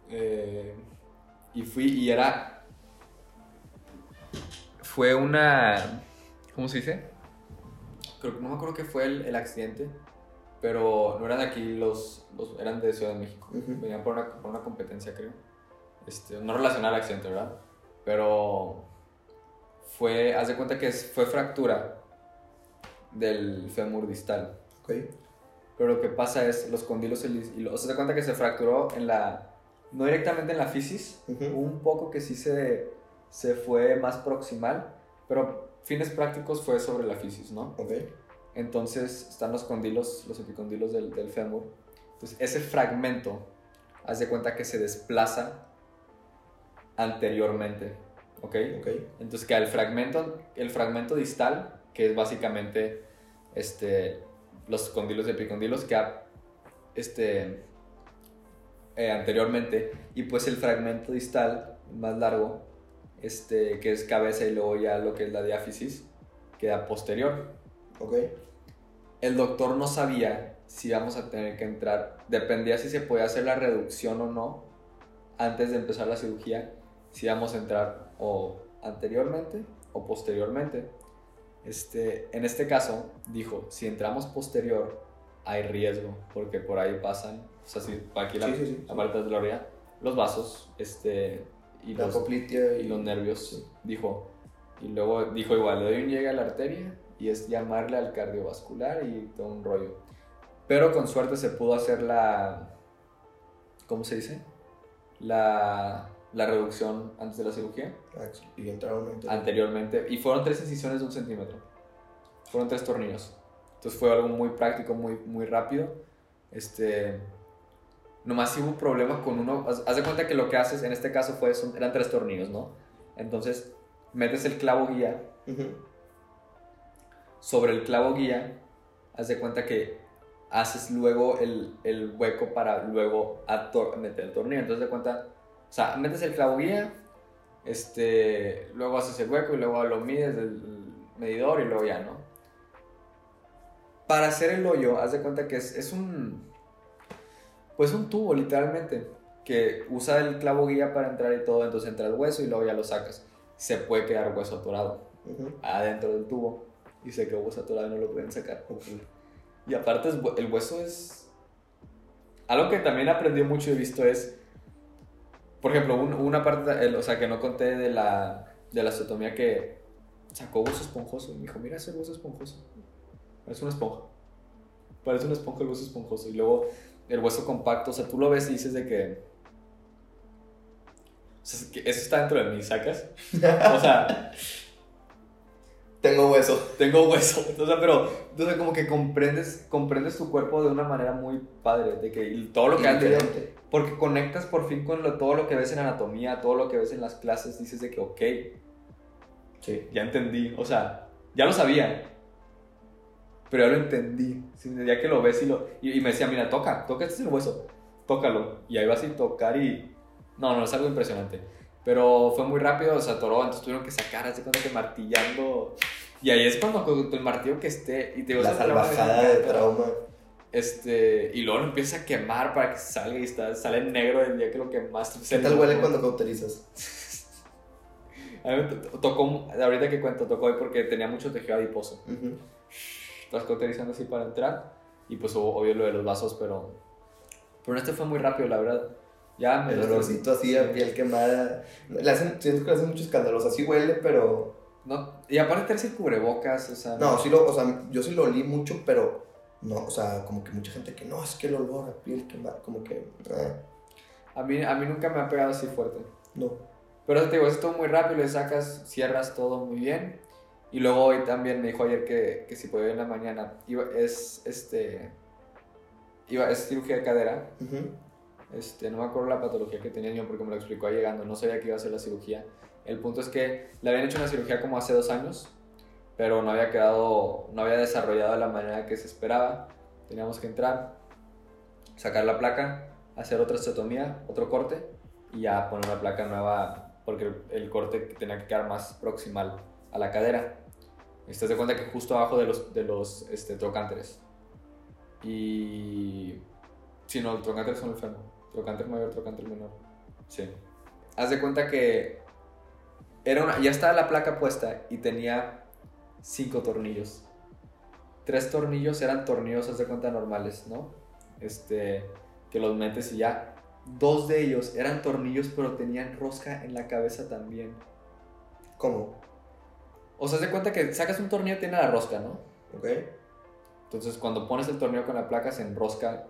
Eh, y fui y era... Fue una... ¿Cómo se dice? Creo, no me acuerdo qué fue el, el accidente, pero no eran de aquí los, los eran de Ciudad de México. Venían por una, por una competencia, creo. Este, no relacionada al accidente, ¿verdad? Pero fue, haz de cuenta que fue fractura del fémur distal. Ok. Pero lo que pasa es, los condilos, y o sea, se cuenta que se fracturó en la, no directamente en la fisis, un poco que sí se, se fue más proximal, pero fines prácticos fue sobre la fisis, ¿no? Ok. Entonces están los condilos, los epicondilos del, del fémur. Entonces ese fragmento, haz de cuenta que se desplaza anteriormente. ¿Ok? Ok. Entonces queda el fragmento, el fragmento distal, que es básicamente este, los condilos y epicondilos, queda este, eh, anteriormente. Y pues el fragmento distal, más largo, este, que es cabeza y luego ya lo que es la diáfisis, queda posterior. Ok. El doctor no sabía si íbamos a tener que entrar, dependía si se podía hacer la reducción o no antes de empezar la cirugía si vamos a entrar o anteriormente o posteriormente. Este, en este caso, dijo, si entramos posterior, hay riesgo, porque por ahí pasan, o sea, si aquí la, parte de la los vasos, este, y, la los, y... los nervios, dijo. Y luego dijo igual, le doy un llegue a la arteria y es llamarle al cardiovascular y todo un rollo. Pero con suerte se pudo hacer la, ¿cómo se dice? La la reducción antes de la cirugía. Ah, y entraron anteriormente. Y fueron tres incisiones de un centímetro. Fueron tres tornillos. Entonces fue algo muy práctico, muy, muy rápido. Este, nomás hubo un problema con uno. Haz de cuenta que lo que haces en este caso fue, eran tres tornillos, ¿no? Entonces metes el clavo guía. Sobre el clavo guía, haz de cuenta que haces luego el, el hueco para luego meter el tornillo. Entonces de cuenta sea, metes el clavo guía, este, luego haces el hueco y luego lo mides del medidor y luego ya, ¿no? Para hacer el hoyo, haz de cuenta que es, es un, pues un tubo literalmente, que usa el clavo guía para entrar y todo, entonces entra el hueso y luego ya lo sacas. Se puede quedar hueso atorado adentro del tubo y se quedó hueso atorado y no lo pueden sacar. Y aparte el hueso es... Algo que también aprendí mucho y he visto es por ejemplo, una parte, o sea, que no conté de la, de la osteotomía que sacó hueso esponjoso. Y me dijo, mira ese hueso esponjoso. Parece una esponja. Parece una esponja el hueso esponjoso. Y luego el hueso compacto, o sea, tú lo ves y dices de que... O sea, que eso está dentro de mí, ¿sacas? O sea... Tengo hueso. Tengo hueso. O sea, pero, entonces como que comprendes, comprendes tu cuerpo de una manera muy padre, de que todo lo que haces, porque conectas por fin con todo lo que ves en anatomía, todo lo que ves en las clases, dices de que, ok, sí. ya entendí, o sea, ya lo sabía, pero ya lo entendí, ya que lo ves y, lo, y, me decía, mira, toca, toca este es el hueso, tócalo, y ahí vas a tocar y, no, no, es algo impresionante. Pero fue muy rápido, se atoró, entonces tuvieron que sacar así cuando que martillando. Y ahí es cuando con el martillo que esté. Y te La salvajada de trauma. Este, y luego lo empieza a quemar para que salga y está, sale negro el día que lo quemaste. ¿Qué tal huele cuando cauterizas? a mí me tocó, ahorita que cuento, tocó hoy porque tenía mucho tejido adiposo. Estás cauterizando así para entrar. Y pues obvio lo de los vasos, pero. Pero este fue muy rápido, la verdad. Ya, el olorcito así a piel quemada. Le hacen, siento que le hacen mucho escándalo. Así huele, pero. No, y aparte traes el cubrebocas, o sea. No, sí lo, o sea, yo sí lo olí mucho, pero no, o sea, como que mucha gente que no, es que el olor a piel quemada, como que. Eh. A mí, a mí nunca me ha pegado así fuerte. No. Pero te digo, es todo muy rápido, le sacas, cierras todo muy bien. Y luego hoy también me dijo ayer que, que si podía ir en la mañana. Iba, es, este, iba, es cirugía de cadera. Este, no me acuerdo la patología que tenía niño porque me lo explicó ahí llegando. No sabía que iba a ser la cirugía. El punto es que le habían hecho una cirugía como hace dos años, pero no había quedado, no había desarrollado de la manera que se esperaba. Teníamos que entrar, sacar la placa, hacer otra osteotomía, otro corte y ya poner una placa nueva porque el corte tenía que quedar más proximal a la cadera. Te das cuenta que justo abajo de los, de los este, trocánteres. Y... Sí, no, el trocánter son el fémur. Trocánter mayor, trocánter menor. Sí. Haz de cuenta que era una, ya estaba la placa puesta y tenía cinco tornillos. Tres tornillos eran tornillos, haz de cuenta, normales, ¿no? Este, que los metes y ya. Dos de ellos eran tornillos, pero tenían rosca en la cabeza también. ¿Cómo? O sea, haz de cuenta que sacas un tornillo tiene la rosca, ¿no? Ok. Entonces, cuando pones el tornillo con la placa, se enrosca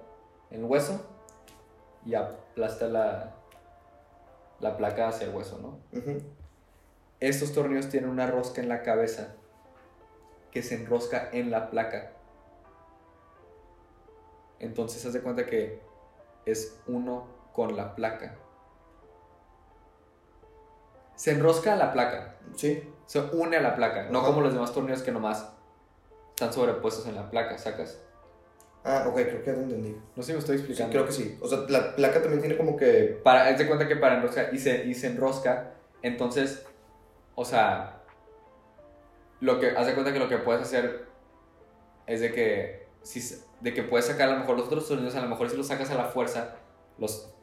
en el hueso y aplasta la, la placa hacia el hueso, ¿no? Estos tornillos tienen una rosca en la cabeza que se enrosca en la placa. Entonces, haz de cuenta que es uno con la placa. Se enrosca a la placa. Sí. Se une a la placa. No como los demás tornillos que nomás están sobrepuestos en la placa, ¿sacas? Ah, ok, creo que ya te entendí. No sé si me estoy explicando. creo que sí. O sea, la placa también tiene como que. Para, haz de cuenta que para enroscar y se, y se enrosca. Entonces, o sea, lo que, haz de cuenta que lo que puedes hacer es de que, si, de que puedes sacar a lo mejor los otros tornillos, a lo mejor si los sacas a la fuerza, los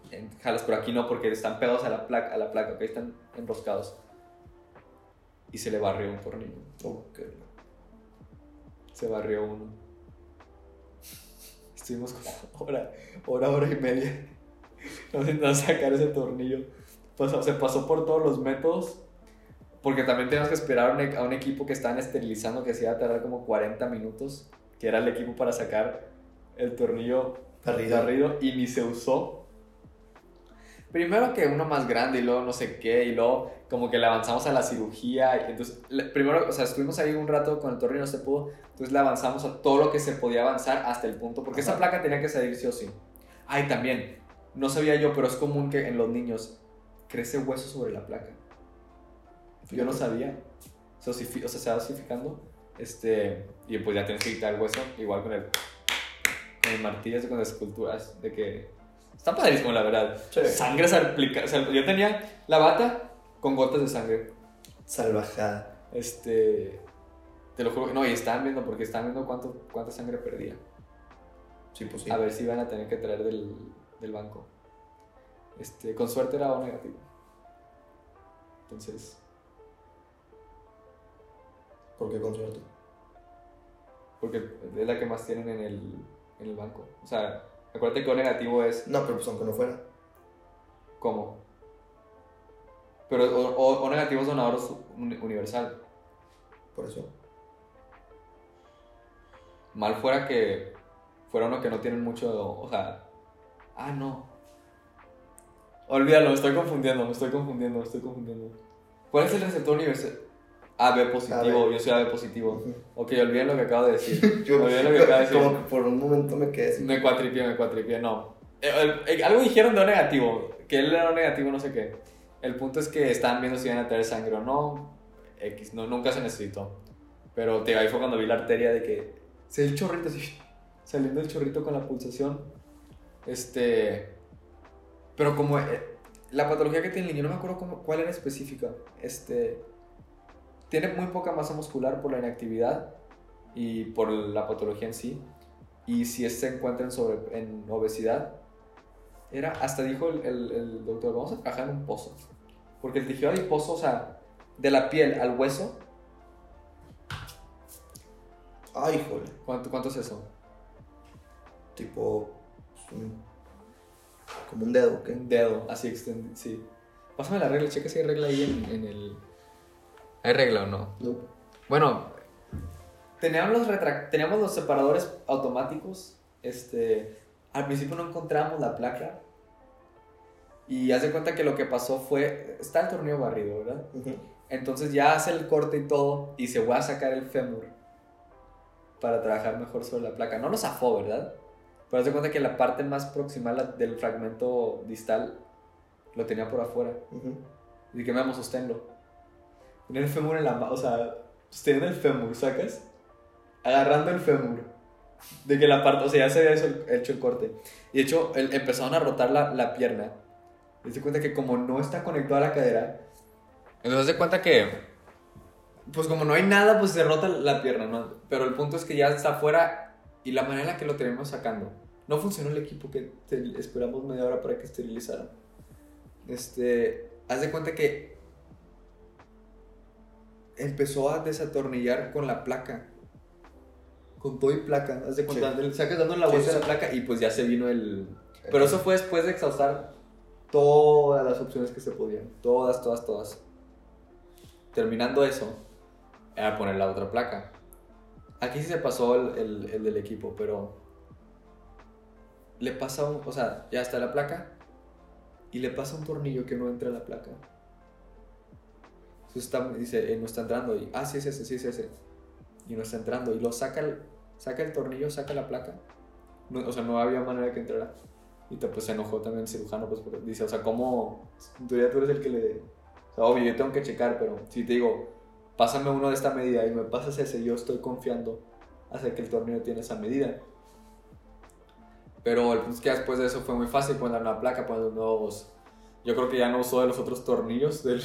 jalas, pero aquí no porque están pegados a la placa, a la placa, ok, están enroscados. Y se le barrió un tornillo. Ok. Se barrió uno. Estuvimos como hora, hora, hora y media. Intentando sacar ese tornillo. se pasó por todos los métodos. Porque también teníamos que esperar a un, equipo que estaban esterilizando que se iba a tardar como 40 minutos. Que era el equipo para sacar el tornillo barrido y ni se usó primero que uno más grande y luego no sé qué, y luego como que le avanzamos a la cirugía. Y entonces, primero, o sea, estuvimos ahí un rato con el tornillo, no se pudo, entonces le avanzamos a todo lo que se podía avanzar hasta el punto, porque esa placa tenía que salir sí o sí. Ay, también, no sabía yo, pero es común que en los niños crece hueso sobre la placa. Yo no sabía. o sea, se va osificando. Este, y pues ya tienes que quitar el hueso, igual con el, con el martillo, con las esculturas, de que Está padrísimo, la verdad. Sangre salpicada. yo tenía la bata con gotas de sangre. Salvajada. Este. Te lo juro que no, y estaban viendo, porque estaban viendo cuánto, cuánta sangre perdía. Sí, pues sí. A ver si iban a tener que traer del, del banco. Este, con suerte era O negativo. Entonces. ¿Por qué con suerte? Porque es la que más tienen en el, en el banco. O sea, Acuérdate que O negativo es. No, pero pues aunque no fuera. ¿Cómo? Pero O, negativo es donador universal. Por eso. Mal fuera que fuera uno que no tienen mucho. O sea. Ah, no. Olvídalo, me estoy confundiendo, me estoy confundiendo, me estoy confundiendo. ¿Cuál es el receptor universal? AB positivo, yo soy AB positivo. Ok, olviden lo que acabo de decir. yo, olviden lo que acabo de decir. Como que por un momento me quedé Me cuatripié, me cuatripié, no. Eh, algo dijeron de O negativo, que él era O negativo, no sé qué. El punto es que estaban viendo si iban a tener sangre o no. X, no, nunca se necesitó. Pero te, ahí fue cuando vi la arteria de que se el chorrito así, saliendo el chorrito con la pulsación. Este. Pero como eh, la patología que tiene el niño, no me acuerdo cómo, cuál era específica. Este tiene muy poca masa muscular por la inactividad y por la patología en sí. Y si se encuentra en, sobre, en obesidad, era, hasta dijo el, el, doctor, vamos a trabajar en un pozo. Porque el tejido adiposo, o sea, de la piel al hueso. Ay, joder. ¿Cuánto, ¿Cuánto es eso? Tipo. Pues, como un dedo, ¿qué? Un dedo, así extendido, sí. Pásame la regla, checa si hay regla ahí en, en el. ¿Hay regla o no? No. Bueno, teníamos los, teníamos los separadores automáticos. Este, al principio no encontramos la placa. Y haz de cuenta que lo que pasó fue, está el tornillo barrido, ¿verdad? Entonces ya hace el corte y todo y se va a sacar el fémur para trabajar mejor sobre la placa. No lo zafó, ¿verdad? Pero haz de cuenta que la parte más proximal del fragmento distal lo tenía por afuera. Y que me vamos, sosténlo. Tenía el fémur en la mano, o sea, sosteniendo el fémur, ¿sacas? Agarrando el fémur. De que la parte, o sea, ya se había hecho el corte. Y de hecho, empezaron a rotar la, la pierna. Y se cuenta que como no está conectado a la cadera, entonces se cuenta que, pues como no hay nada, pues se rota la pierna, ¿no? Pero el punto es que ya está afuera y la manera en la que lo tenemos sacando. No funcionó el equipo que esperamos media hora para que esterilizaran. Este, haz de cuenta que empezó a desatornillar con la placa. Con todo y placa. Haz de cuenta, sí. sacas dando la vuelta de la placa y pues ya se vino el... Pero eso fue después de exhaustar todas las opciones que se podían. Todas, todas, todas. Terminando eso, era poner la otra placa. Aquí sí se pasó el, el del equipo, pero le pasa un, o sea, ya está la placa y le pasa un tornillo que no entra a la placa. Entonces está, dice, eh, no está entrando y, ah, sí es ese, sí es ese. Y no está entrando y lo saca el, saca el tornillo, saca la placa. o sea, no había manera que entrara. Y pues se enojó también el cirujano, pues dice, o sea, ¿cómo? En teoría tú eres el que le... O sea, obvio, yo tengo que checar, pero si te digo, pásame uno de esta medida y me pasas ese, yo estoy confiando hacia que el tornillo tiene esa medida. Pero el punto es que después de eso fue muy fácil poner una placa, poner nuevos. Yo creo que ya no usó de los otros tornillos del.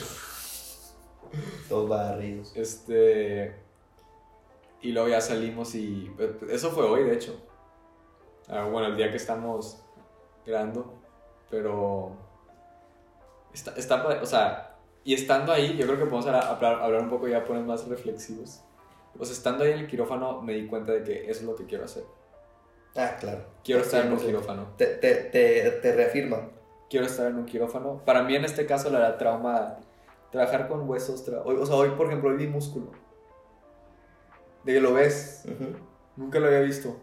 Todos barridos. Este. Y luego ya salimos y. Eso fue hoy, de hecho. Ah, bueno, el día que estamos grabando. Pero. Está, está, o sea, y estando ahí, yo creo que podemos hablar, hablar un poco ya, poner más reflexivos. O sea, estando ahí en el quirófano, me di cuenta de que eso es lo que quiero hacer. Ah, claro. Quiero estar en un quirófano. Te, te, te, te, reafirma. Quiero estar en un quirófano. Para mí en este caso la trauma, trabajar con huesos, o sea, hoy por ejemplo hoy vi músculo. De que lo ves. Nunca lo había visto.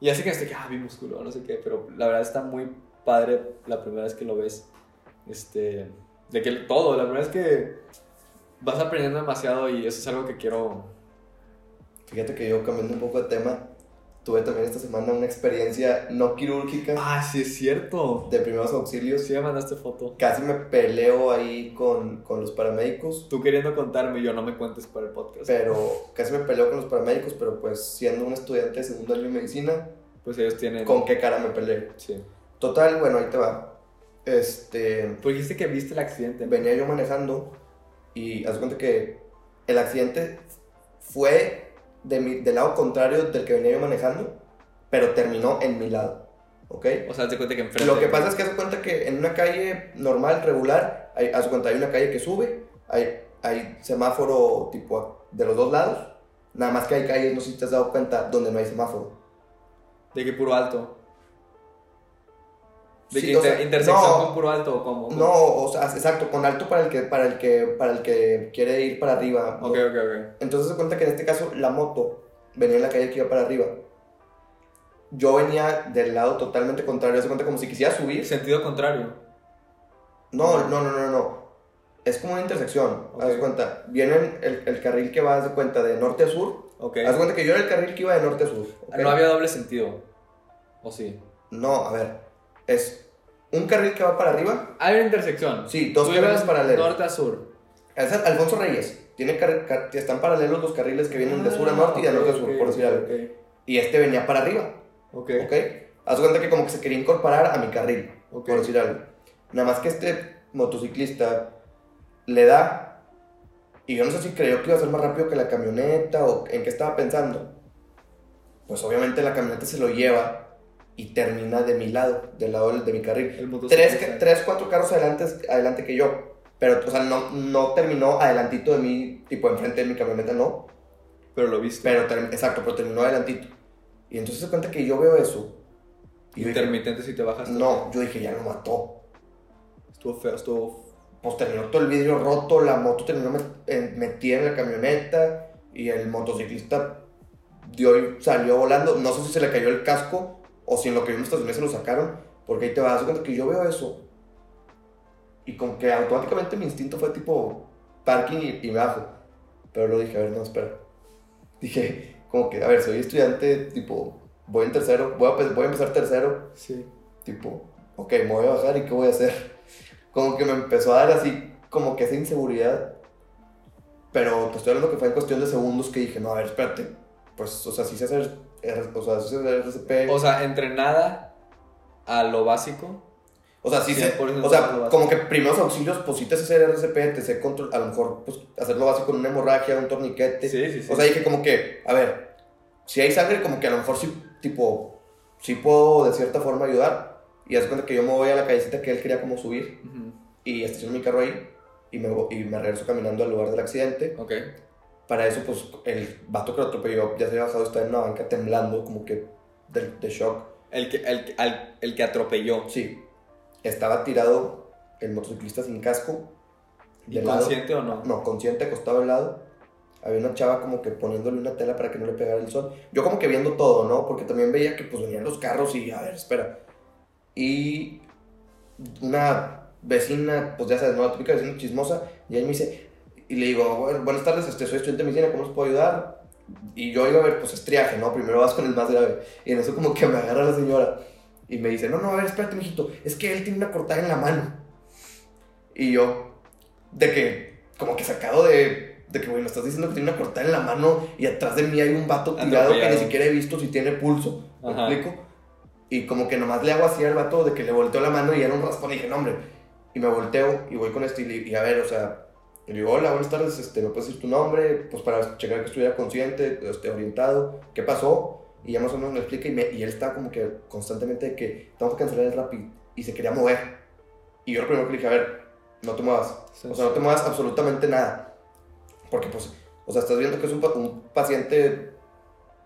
Y así que este que, ah, vi músculo, no sé qué, pero la verdad está muy padre la primera vez que lo ves. Este, de que todo, la verdad es que vas aprendiendo demasiado y eso es algo que quiero. Fíjate que yo cambiando un poco de tema, tuve también esta semana una experiencia no quirúrgica. Ah, sí, es cierto. De primeros auxilios. Sí, me mandaste foto. Casi me peleo ahí con, con, los paramédicos. Tú queriendo contarme, yo no me cuentes para el podcast. Pero casi me peleo con los paramédicos, pero pues siendo un estudiante de segundo año de medicina. Pues ellos tienen. ¿Con qué cara me peleo? Sí. Total, bueno, ahí te va. Este. Pues dijiste que viste el accidente. Venía yo manejando y haz cuenta que el accidente fue de mi, del lado contrario del que venía yo manejando, pero terminó en mi lado. ¿Ok? O sea, haz cuenta que enfrente. Lo que pasa es que haz cuenta que en una calle normal, regular, hay, haz cuenta, hay una calle que sube, hay, hay semáforo tipo de los dos lados, nada más que hay calles, no sé si te has dado cuenta, donde no hay semáforo. De que puro alto. ¿De que intersección con puro alto o cómo? No, o sea, exacto, con alto para el que, para el que, para el que quiere ir para arriba. Ok, ok, ok. Entonces se cuenta que en este caso la moto venía en la calle que iba para arriba. Yo venía del lado totalmente contrario, se cuenta como si quisiera subir. Sentido contrario. No, no, no, no, no. Es como una intersección. Haz de cuenta. Viene el, el, carril que va, haz de cuenta, de norte a sur. Ok. Haz de cuenta que yo era el carril que iba de norte a sur. No había doble sentido. ¿O sí? No, a ver. Es un carril que va para arriba. Hay una intersección. Sí, dos carriles paralelos. Norte a sur. Es Alfonso Reyes. Tiene están paralelos los carriles que vienen de sur a ah, norte y de norte a sur, por decir algo. Y este venía para arriba. Ok. Ok. Haz cuenta que como que se quería incorporar a mi carril, por decir algo. Nada más que este motociclista le da. Y yo no sé si creyó que iba a ser más rápido que la camioneta o en qué estaba pensando. Pues obviamente la camioneta se lo lleva y termina de mi lado, del lado de mi carril. Tres, tres, cuatro carros adelante, adelante que yo. Pero, o sea, no, no terminó adelantito de mí, tipo enfrente de mi camioneta, no. Pero lo viste. Pero, exacto, pero terminó adelantito. Y entonces se cuenta que yo veo eso. Y Intermitente si te bajas. No, yo dije, ya lo mató. Estuvo feo, estuvo... Pues terminó todo el vidrio roto, la moto terminó metida en la camioneta y el motociclista dio, salió volando. No sé si se le cayó el casco o si en lo que vimos esta se lo sacaron, porque ahí te vas a dar cuenta que yo veo eso Y como que automáticamente mi instinto fue tipo parking y, y me bajo. Pero luego dije, a ver, no, espera. Dije, como que, a ver, soy estudiante, tipo, voy en tercero, voy a, voy a empezar tercero. Sí. Tipo, ok, me voy a bajar y ¿qué voy a hacer? Como que me empezó a dar así, como que esa inseguridad. Pero te estoy hablando que fue en cuestión de segundos que dije, no, a ver, espérate. Pues, o sea, sí sé hacer, o sea, RCP. O sea, entrenada a lo básico. O sea, sí, sé, o sea, como que primeros auxilios, pues sí te sé hacer RCP, te sé control, a lo mejor, pues, hacer lo básico con una hemorragia, un torniquete. Sí, sí, sí. O sea, dije como que, a ver, si hay sangre, como que a lo mejor sí, tipo, sí puedo de cierta forma ayudar. Y haz cuenta que yo me voy a la callecita que él quería como subir y estaciono mi carro ahí y me, y me regreso caminando al lugar del accidente. Ok. Para eso, pues, el vato que lo atropelló ya se había bajado, estaba en una banca temblando, como que de, de shock. El que, el, el, el que atropelló. Sí. Estaba tirado el motociclista sin casco. ¿Y consciente o no? No, consciente, acostado al lado. Había una chava como que poniéndole una tela para que no le pegara el sol. Yo como que viendo todo, ¿no? Porque también veía que pues venían los carros y, a ver, espera. Y una vecina, pues ya sabes, ¿no? La típica vecina chismosa. Y ahí me dice, y le digo, bueno, buenas tardes, este, soy estudiante de medicina, ¿cómo les puedo ayudar? Y yo iba a ver, pues estriaje, ¿no? Primero vas con el más grave. Y en eso como que me agarra la señora. Y me dice, no, no, a ver, espérate, mijito, es que él tiene una cortada en la mano. Y yo, de que, como que sacado de, de que, güey, me estás diciendo que tiene una cortada en la mano y atrás de mí hay un vato tirado que ni siquiera he visto si tiene pulso. ¿Me explico? Y como que nomás le hago así al vato de que le volteo la mano y era un raspón y dije, no, hombre. Y me volteo y voy con este y, y a ver, o sea, y le digo, hola, buenas tardes, este, ¿me puedes decir tu nombre? Pues para checar que estuviera consciente, este, orientado, ¿qué pasó? Y ya más o menos me explica y, me, y él estaba como que constantemente de que tengo que cancelar el rap y, se quería mover. Y yo lo primero que le dije, a ver, no te muevas. O sea, no te muevas absolutamente nada. Porque pues, o sea, estás viendo que es un, un paciente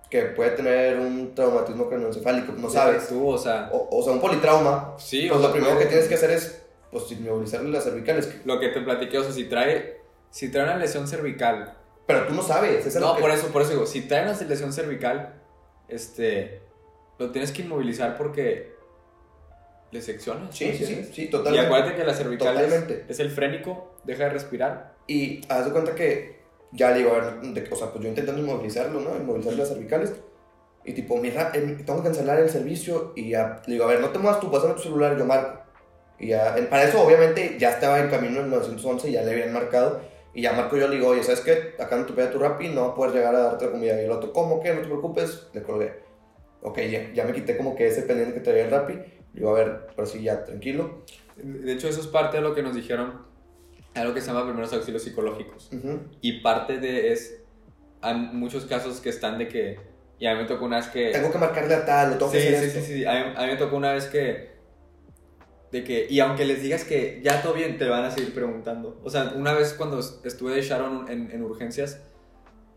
que puede tener un traumatismo craneoencefálico, no sabes. Tú, o sea. O, o sea, un politrauma. Sí, pues o lo sea, primero puede- que tienes que hacer es, pues, inmovilizarle las cervicales. Lo que te platiqué, o sea, si trae, si trae una lesión cervical. Pero tú no sabes. es No, que- por eso, por eso digo, si trae una lesión cervical, este, lo tienes que inmovilizar porque le seccionas. Sí, sí, sí, sí, Y totalmente. acuérdate que la cervical es, Totalmente. es el frénico, deja de respirar. Y haz de cuenta que ya le digo, a ver, de- o sea, pues yo intentando inmovilizarlo, ¿no? Inmovilizar las cervicales. Y tipo, mira, em, tengo que cancelar el servicio. Y ya le digo, a ver, no te muevas tú, pásame tu celular, yo marco. Y ya, para eso, obviamente, ya estaba en camino el 911, ya le habían marcado. Y ya marco yo, le digo, oye, ¿sabes qué? Acá no te pega tu Rappi, no poder llegar a darte la comida. Y el otro, ¿cómo que? No te preocupes, le colgué. Ok, ya, ya me quité como que ese pendiente que traía el Rappi. Le digo, a ver, ahora sí, ya, tranquilo. De hecho, eso es parte de lo que nos dijeron, algo que se llama primeros auxilios psicológicos. Ujú. Y parte de es, hay muchos casos que están de que, y a mí me tocó una vez que... Tengo que marcarle a tal, le tengo que Sí, hacer sí, esto. sí, sí, a mí, a mí me tocó una vez que, de que, y aunque les digas que ya todo bien, te van a seguir preguntando. O sea, una vez cuando estuve de Sharon en, en urgencias,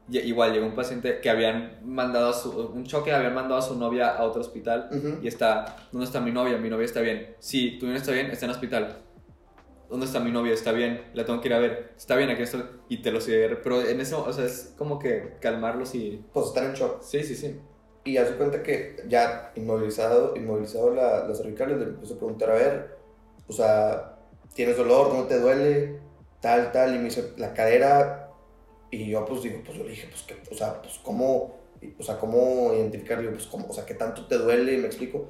igual llegó un paciente que habían mandado a su, un choque, habían mandado a su novia a otro hospital, y está, ¿dónde está mi novia? Mi novia está bien. Sí, tu novia está bien, está en el hospital. ¿Dónde está mi novia? Está bien, la tengo que ir a ver. Está bien, aquí estoy. Y te lo sigue. Pero en eso, o sea, es como que calmarlos y... Pues están en shock. Sí, sí, sí. Y hace cuenta que ya inmovilizado, inmovilizado la, las cervicales, le empiezo a preguntar, a ver, o sea, ¿tienes dolor? ¿No te duele? Tal, tal, y me dice, la cadera, y yo pues digo, pues yo le dije, pues, que, o sea, pues cómo, o sea, cómo identificarlo, pues cómo, o sea, ¿qué tanto te duele? Me explico.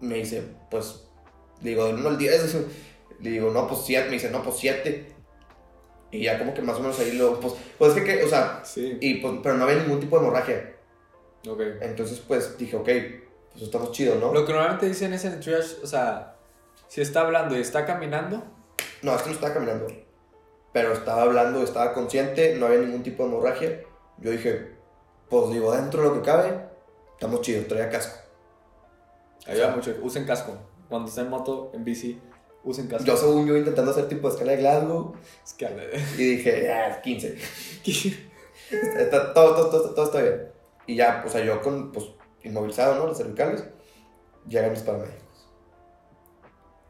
Me dice, pues, le digo, del 1 al 10, le digo, no, pues 7, me dice, no, pues 7. Y ya como que más o menos ahí lo, pues, pues es que, que, o sea, Sí. y pues, pero no había ningún tipo de hemorragia. Ok. Entonces, pues dije, ok, pues estamos chidos, ¿no? Lo que normalmente dicen es en el triage, o sea, si está hablando y está caminando, No, este no estaba caminando. Pero estaba hablando, estaba consciente, no había ningún tipo de hemorragia. Yo dije, pues digo, dentro de lo que cabe, estamos chidos, traía casco. ayuda O sea, mucho. Usen casco. Cuando estén en moto, en bici, usen casco. Yo según yo intentando hacer tipo de escala de Glasgow Es que y dije, ah, 15. Está- todo, todo, todo, todo está bien. Y ya, o sea, yo con, pues, inmovilizado, ¿no? Las cervicales, llegan mis paramédicos.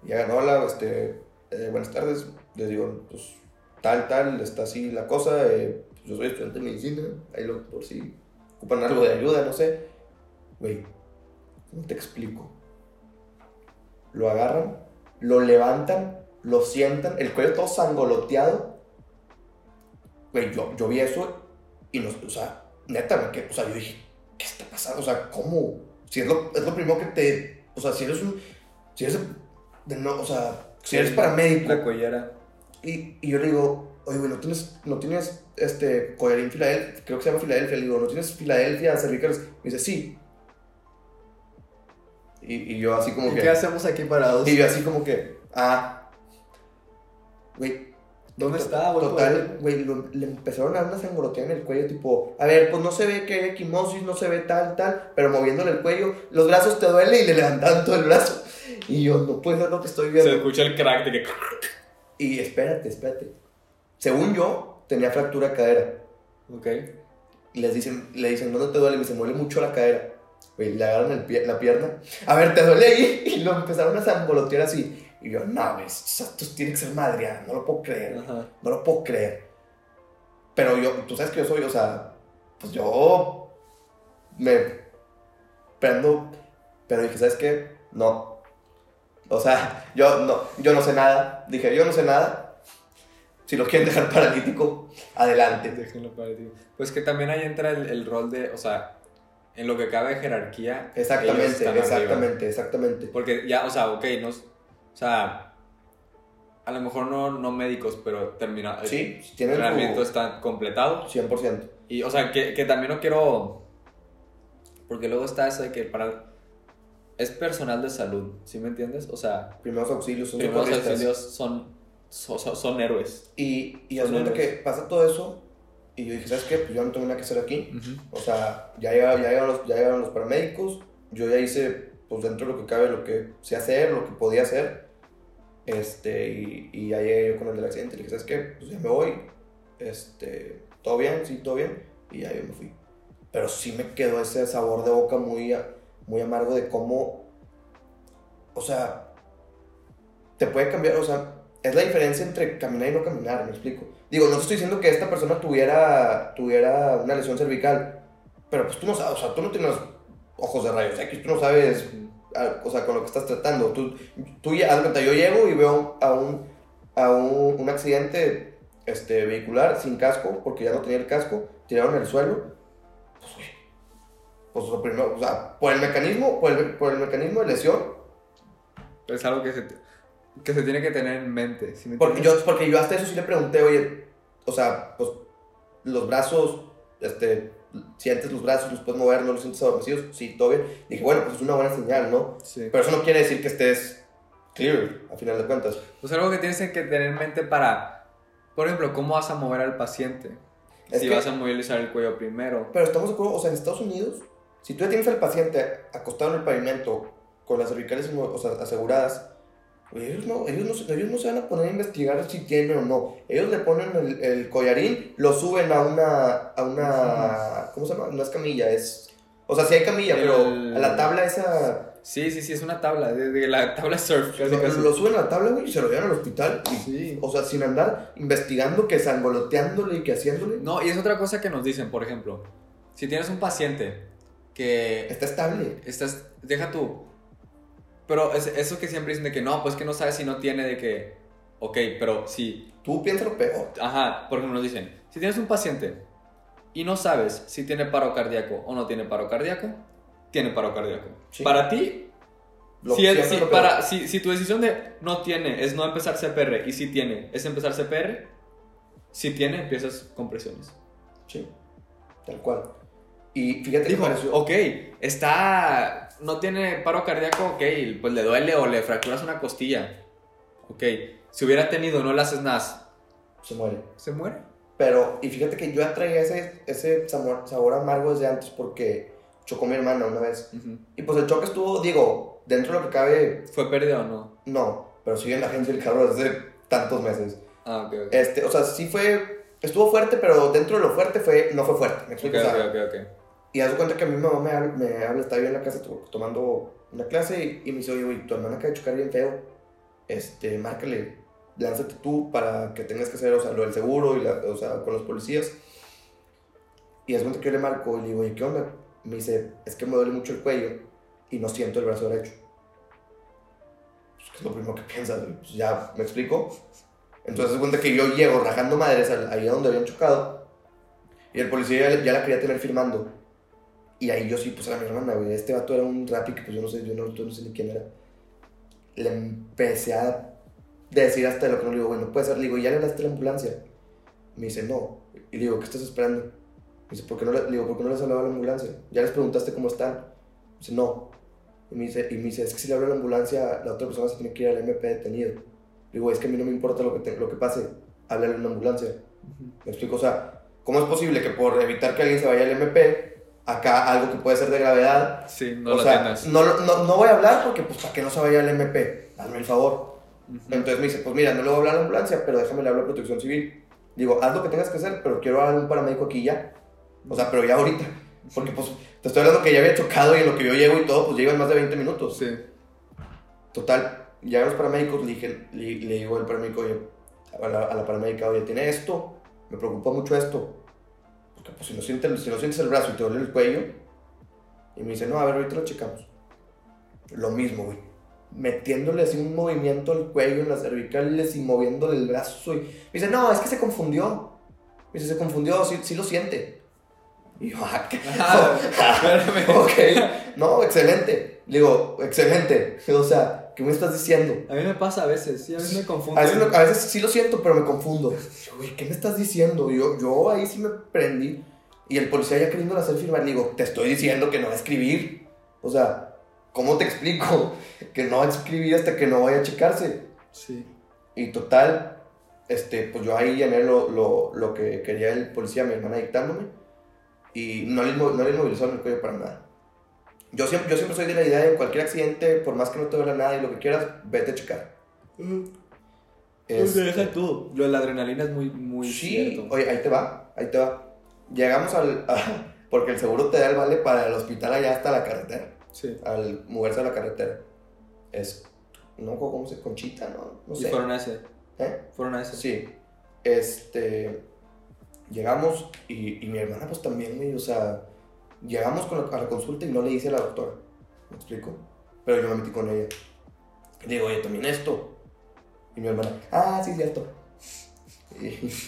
Llegan, hola, este, eh, buenas tardes. Les digo, pues, tal, tal, está así la cosa. eh, pues, yo soy estudiante de medicina, ahí lo, por si ocupan algo de ayuda, no sé. Güey, ¿cómo te explico? Lo agarran, lo levantan, lo sientan, el cuello todo sangoloteado. Güey, yo, yo vi eso y nos, o sea, neta, que, o sea, yo dije, ¿qué está pasando? O sea, ¿cómo? Si es lo, es lo primero que te, o sea, si eres un, si eres, de no, o sea, si eres paramédico. La collera. Y, y yo le digo, oye, güey, ¿no tienes, no tienes este, collarín Filadelfia? Creo que se llama Filadelfia. Le digo, ¿no tienes Filadelfia cervicales? Me dice, sí. Y, y yo así como que... ¿Qué hacemos aquí parados? Y yo así como que, ah, güey. ¿Dónde está, güey? Total, güey, le empezaron a dar una sangoloteada en el cuello, tipo, a ver, pues no se ve que hay equimosis, no se ve tal, tal, pero moviéndole el cuello, los brazos te duele y le levantaban todo el brazo. Y yo, no puede ser lo que estoy viendo. Se escucha el crack de que. Y espérate, espérate. Según yo, tenía fractura de cadera. Ok. Y les dicen, le dicen, ¿dónde te duele? Me dice, me duele mucho la cadera. Güey, le agarran el pie- la pierna. A ver, ¿te duele ahí? Y lo empezaron a zambolotear así. Y yo, no, güey, esto tiene que ser madre, no lo puedo creer. Ajá. No lo puedo creer. Pero yo, tú sabes que yo soy, o sea, pues yo me prendo, pero dije, ¿sabes qué? No. O sea, yo no, yo no sé nada. Dije, yo no sé nada. Si lo quieren dejar paralítico, adelante. Déjenlo. Pues que también ahí entra el, el rol de, o sea, en lo que cabe de jerarquía. Exactamente, arriba. exactamente, exactamente. Porque ya, o sea, ok, no, es- o sea, a lo mejor no, no médicos, pero termina, el Sí, tienen entrenamiento está completado. 100%. Y, o sea, que, que también no quiero, porque luego está eso de que para, es personal de salud, ¿sí me entiendes? O sea, Primeros auxilios son primeros auxilios son, son, son- son héroes. Y, y cuenta héroes. que pasa todo eso. Y yo dije, ¿sabes qué? Pues yo no tengo nada que hacer aquí. O sea, ya llegaron, ya llegaron, los, ya llegaron los paramédicos. Yo ya hice, pues dentro de lo que cabe, lo que sé hacer, lo que podía hacer. Este, y, y ya llegué yo con el del accidente. Le dije, ¿sabes qué? Pues ya me voy. Este, ¿todo bien? Sí, todo bien. Y ya yo me fui. Pero sí me quedó ese sabor de boca muy, muy amargo de cómo, o sea, te puede cambiar, o sea, es la diferencia entre caminar y no caminar, me explico. Digo, no te estoy diciendo que esta persona tuviera, tuviera una lesión cervical, pero pues tú no sabes, o sea, tú no tienes ojos de rayos X, tú no sabes, o sea, con lo que estás tratando. Tú, tú ya, haz de cuenta, yo llego y veo a un, a un, un accidente este, vehicular sin casco, porque ya no tenía el casco, tiraron en el suelo, pues, güey, pues lo primero, o sea, por el mecanismo, por el, por el mecanismo de lesión, Es algo que se, que se tiene que tener en mente. ¿sí me Porque yo, porque yo hasta eso sí le pregunté, oye, o sea, pues los brazos, este, sientes los brazos, los puedes mover, no los sientes adormecidos, sí, todo bien. Dije, bueno, pues es una buena señal, ¿no? Sí. Pero eso no quiere decir que estés clear, a final de cuentas. Pues algo que tienes que tener en mente para, por ejemplo, cómo vas a mover al paciente. Es si que- vas a movilizar el cuello primero. Pero estamos de acuerdo, o sea, en Estados Unidos, si tú ya tienes al paciente acostado en el pavimento con las cervicales o sea, aseguradas, ellos no, ellos, no, se- ellos no se van a poner a investigar si tiene o no. Ellos le ponen el, el collarín, lo suben a una, a una, ¿cómo se llama? No es camilla, es... O sea, sí hay camilla, pero El- a la tabla esa... Sí, sí, sí, es una tabla. De, de la tabla surf, casi, Lo, casi. lo suben a la tabla, güey, y se lo llevan al hospital. y- Sí. O sea, sin andar investigando, que sangoloteándole y que haciéndole. No, y es otra cosa que nos dicen, por ejemplo, si tienes un paciente que Está estable. estás, deja tú, pero es, eso que siempre dicen de que no, pues que no sabes si no tiene de que, ok, pero si, Tú piensas lo peor. ajá, por ejemplo nos dicen, si tienes un paciente y no sabes si tiene paro cardíaco o no tiene paro cardíaco, tiene paro cardíaco. Sí. Para ti, Lo, si, es- si- para, si, si tu decisión de no tiene es no empezar CPR y si tiene es empezar CPR, si tiene empiezas con presiones. Sí, tal cual. Y fíjate Dijo, que pareció... ok, está, no tiene paro cardíaco, ok, pues le duele o le fracturas una costilla. Ok, si hubiera tenido, no le haces nada, Se muere. se muere. Pero, y fíjate que yo ya traía ese, ese sabor, sabor amargo desde antes porque chocó mi hermana una vez. Y pues el choque estuvo, digo, dentro de lo que cabe, ¿Fue pérdida o no? no, pero sigue en la agencia del carro desde tantos meses. Ah, ok, ok. Este, o sea, sí fue, estuvo fuerte, pero dentro de lo fuerte fue, no fue fuerte, me explico. O sea, ok, ok, ok. Y haz de cuenta que a mi mamá me habla, me habla en la casa to- tomando una clase y, y me dice, oye, tu hermana acaba de chocar bien feo. Este, márcale, lánzate tú para que tengas que hacer, o sea, lo del seguro y la, o sea, con los policías. Y haz de cuenta que yo le marco y le digo, oye, ¿qué onda? Me dice, es que me duele mucho el cuello y no siento el brazo derecho. Pues, es lo primero que piensas, pues ya, ¿me explico? Entonces se cuenta que yo llego rajando madres ahí donde habían chocado y el policía ya, la quería tener firmando. Y ahí yo sí, pues a mi hermana, güey, este vato era un rap que pues yo no sé, yo no, no sé ni quién era. Le empecé a decir hasta lo que no le digo, bueno, puede ser, le digo, ¿ya le hablaste a la ambulancia? Me dice, no. Y le digo, ¿qué estás esperando? Me dice, ¿por qué no le, digo, ¿por qué no les hablaba a la ambulancia? ¿Ya les preguntaste cómo están? Me dice, no. Y me dice, y me dice, es que si le hablo a la ambulancia, la otra persona se tiene que ir al MP detenido. Le digo, es que a mí no me importa lo que, lo que pase, háblale a una ambulancia. Me explico, o sea, ¿cómo es posible que por evitar que alguien se vaya al MP, acá algo que puede ser de gravedad, sí, no lo sea, no, no, no, voy a hablar porque, pues, para que no se vaya al MP, hazme el favor. Entonces me dice, pues mira, no le voy a hablar a la ambulancia, pero déjame le hablo a protección civil. Digo, haz lo que tengas que hacer, pero quiero a un paramédico aquí ya. O sea, pero ya ahorita. Porque pues te estoy hablando que ya había chocado y en lo que yo llego y todo, pues llevan más de 20 minutos. Sí. Total, ya los paramédicos, le, dije, le, digo al paramédico, oye, a la, a la, paramédica, oye, tiene esto, me preocupa mucho esto. Porque pues si no, sientes, si no sientes el brazo y te duele el cuello, y me dice, no, a ver, ahorita lo checamos. Lo mismo, güey metiéndole así un movimiento al cuello, en las cervicales y moviéndole el brazo. Y me dice, no, es que se confundió. Me dice, se confundió, sí, sí lo siente. Y yo, ah, ah ok, no, excelente. digo, excelente. O sea, ¿qué me estás diciendo? A mí me pasa a veces, sí, a veces me confundo. A veces, sí lo siento, pero me confundo. Yo, ¿qué me estás diciendo? Yo, yo ahí sí me prendí. Y el policía ya queriendo hacer firmar, le digo, te estoy diciendo que no va a escribir. O sea, ¿cómo te explico? Que no va a escribir hasta que no vaya a checarse. Sí. Y total, este, pues yo ahí llené lo, lo, lo que quería el policía, mi hermana dictándome, y no le, no le inmovilizó en el cuello para nada. Yo siempre, yo siempre soy de la idea de cualquier accidente, por más que no te duela nada y lo que quieras, vete a checar. Uh, este, deja tú. Lo de la adrenalina es muy, muy sí, oye, ahí te va, ahí te va. Llegamos al... porque el seguro te da el vale para el hospital allá hasta la carretera al moverse a la carretera. Es, no cómo se, Conchita, ¿no? No sé. ¿Y fueron a ese? ¿Eh? ¿Fueron a ese? Sí. Este, llegamos y, y mi hermana pues también, o sea, llegamos con a la consulta y no le dice a la doctora, ¿me explico? Pero yo me metí con ella. Y digo, oye, también esto. Y mi hermana, ah, sí, cierto.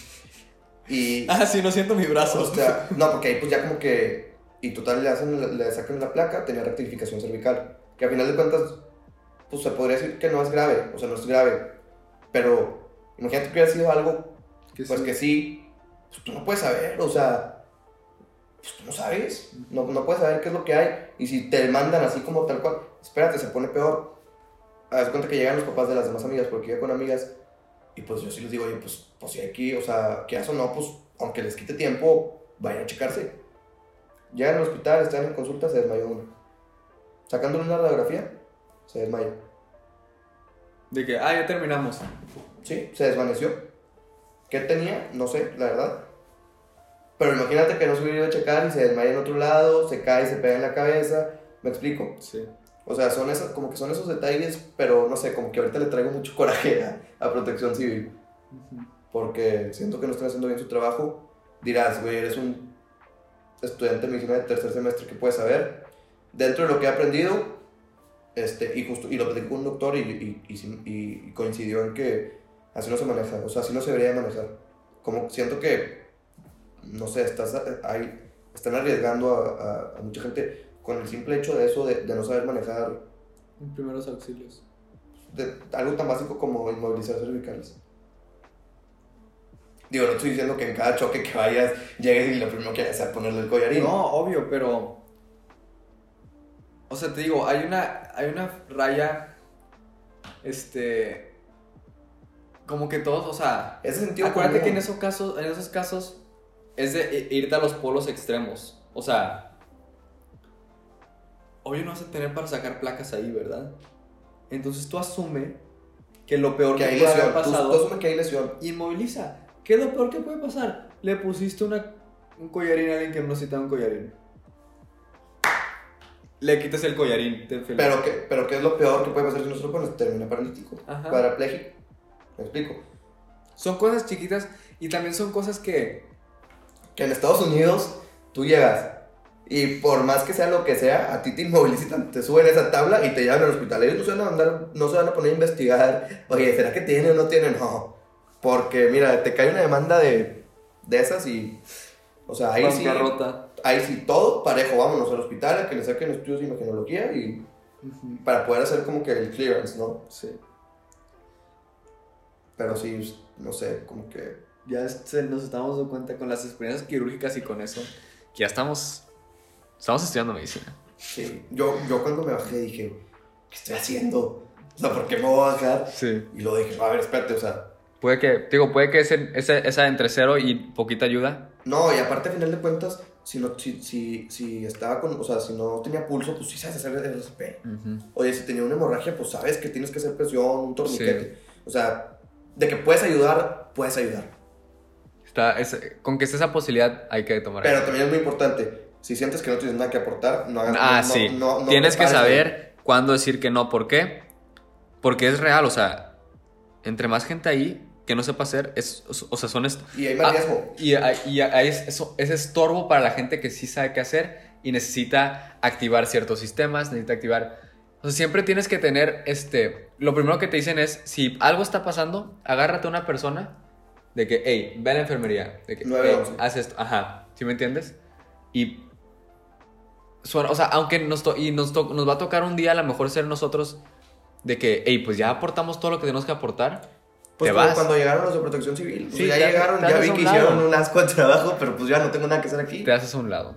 Y, y, ah, sí, no siento mi brazo. O sea, no, porque ahí pues ya como que y total le, hacen, le sacan la placa, tenía rectificación cervical. Que a final de cuentas, pues se podría decir que no es grave, o sea, no es grave. Pero imagínate que hubiera sido algo, pues que sí, pues tú no puedes saber, o sea, pues tú no sabes, no, no puedes saber qué es lo que hay. Y si te mandan así como tal cual, espérate, se pone peor. Haz cuenta que llegan los papás de las demás amigas, porque iba con amigas, y pues yo sí les digo, oye, pues, pues si aquí, o sea, que eso no, pues aunque les quite tiempo, vayan a checarse Llegan al hospital, están en consulta, se desmayó uno. Sacándole una radiografía, se desmayó. De que, ah, ya terminamos. Sí, se desvaneció. ¿Qué tenía? No sé, la verdad. Pero imagínate que no se hubiera ido a checar y se desmaya en otro lado, se cae, se pega en la cabeza. ¿Me explico? Sí. O sea, son esos, como que son esos detalles, pero no sé, como que ahorita le traigo mucho coraje a, Protección Civil. Porque siento que no están haciendo bien su trabajo. Dirás, güey, eres un estudiante de medicina de tercer semestre que puede saber. Dentro de lo que he aprendido, este, y, justo, y lo platicé con un doctor y, y, y, coincidió en que así no se maneja, o sea, así no se debería manejar. Como siento que, no sé, estás, hay, están arriesgando a, a, mucha gente con el simple hecho de eso, de, de no saber manejar. Primeros auxilios. De, algo tan básico como inmovilizar cervicales. Digo, no estoy diciendo que en cada choque que vayas llegues y lo primero que hagas es ponerle el collarín. No, obvio, pero. O sea, te digo, hay una, hay una raya. Este. Como que todos, o sea. Ese sentido. Acuérdate que en esos casos, en esos casos es de irte a los polos extremos. O sea. Obvio no vas a tener para sacar placas ahí, ¿verdad? Entonces tú asume que lo peor que, que puede haber pasado. Tú, tú asume que hay lesión. Inmoviliza. ¿Qué es lo peor que puede pasar? Le pusiste una, un collarín a alguien que no necesita un collarín. Le quitas el collarín. pero, ¿qué, pero ¿qué es lo peor que puede pasar si no se lo pones? Termina paralítico. Parapléjico. ¿Me explico? Son cosas chiquitas y también son cosas que... Que en Estados Unidos tú llegas Y por más que sea lo que sea, a ti te inmovilizan, te suben esa tabla y te llevan al hospital. Ellos no se van a mandar, no se van a poner a investigar, oye, ¿será que tiene o no tiene? No. Porque, mira, te cae una demanda de, de esas y. O sea, ahí sí. Ahí sí, todo parejo. Vámonos al hospital a que le saquen estudios de imagenología y. Para poder hacer como que el clearance, ¿no? Sí. Pero sí, no sé, como que. Ya nos estamos dando cuenta con las experiencias quirúrgicas y con eso, que ya estamos Estamos estudiando medicina. Sí, yo, yo cuando me bajé dije, ¿qué estoy haciendo? O sea, ¿por qué me voy a bajar? Sí. Y luego dije, a ver, espérate, o sea. Puede que, digo, puede que ese, ese, esa entre cero y poquita ayuda. No, y aparte, a final de cuentas, si, no, si, si, si estaba con, o sea, si no tenía pulso, pues sí sabes hacer el RCP. Oye, si tenía una hemorragia, pues sabes que tienes que hacer presión, un torniquete. O sea, de que puedes ayudar, puedes ayudar. Está, con que esté esa posibilidad hay que tomar. Pero también es muy importante si sientes que no tienes nada que aportar, no hagas Ah, no, sí. tienes que saber cuándo decir que no. ¿Por qué? Porque es real, o sea, entre más gente ahí que no sepa hacer, es, o sea, son... Y hay más ah, riesgo. Y, y, hay eso, es estorbo para la gente que sí sabe qué hacer y necesita activar ciertos sistemas, necesita activar... O sea, siempre tienes que tener, este, lo primero que te dicen es, si algo está pasando, agárrate a una persona de que, hey, ve a la enfermería, de que, hey, haz esto, ajá, ¿sí me entiendes? Y o sea, aunque nos, y nos, nos va a tocar un día a lo mejor ser nosotros de que, hey, pues ya aportamos todo lo que tenemos que aportar. Pues como cuando llegaron los de protección civil. ya llegaron, ya vi que hicieron un asco de trabajo, pero pues ya no tengo nada que hacer aquí. Te haces a un lado.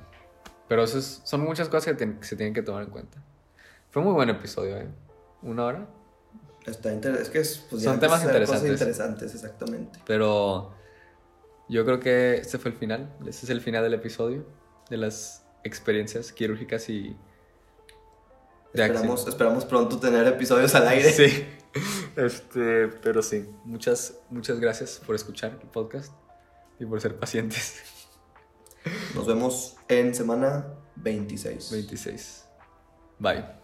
Pero eso son muchas cosas que, se tienen que tomar en cuenta. Fue muy buen episodio, ¿eh? ¿Una hora? Está es que es, pues, son temas interesantes. interesantes, exactamente. Pero yo creo que este fue el final. Este es el final del episodio. De las experiencias quirúrgicas y... esperamos, esperamos pronto tener episodios al aire. Sí. Este, pero sí, muchas, muchas gracias por escuchar el podcast y por ser pacientes. Nos vemos en semana 26. 26. Bye.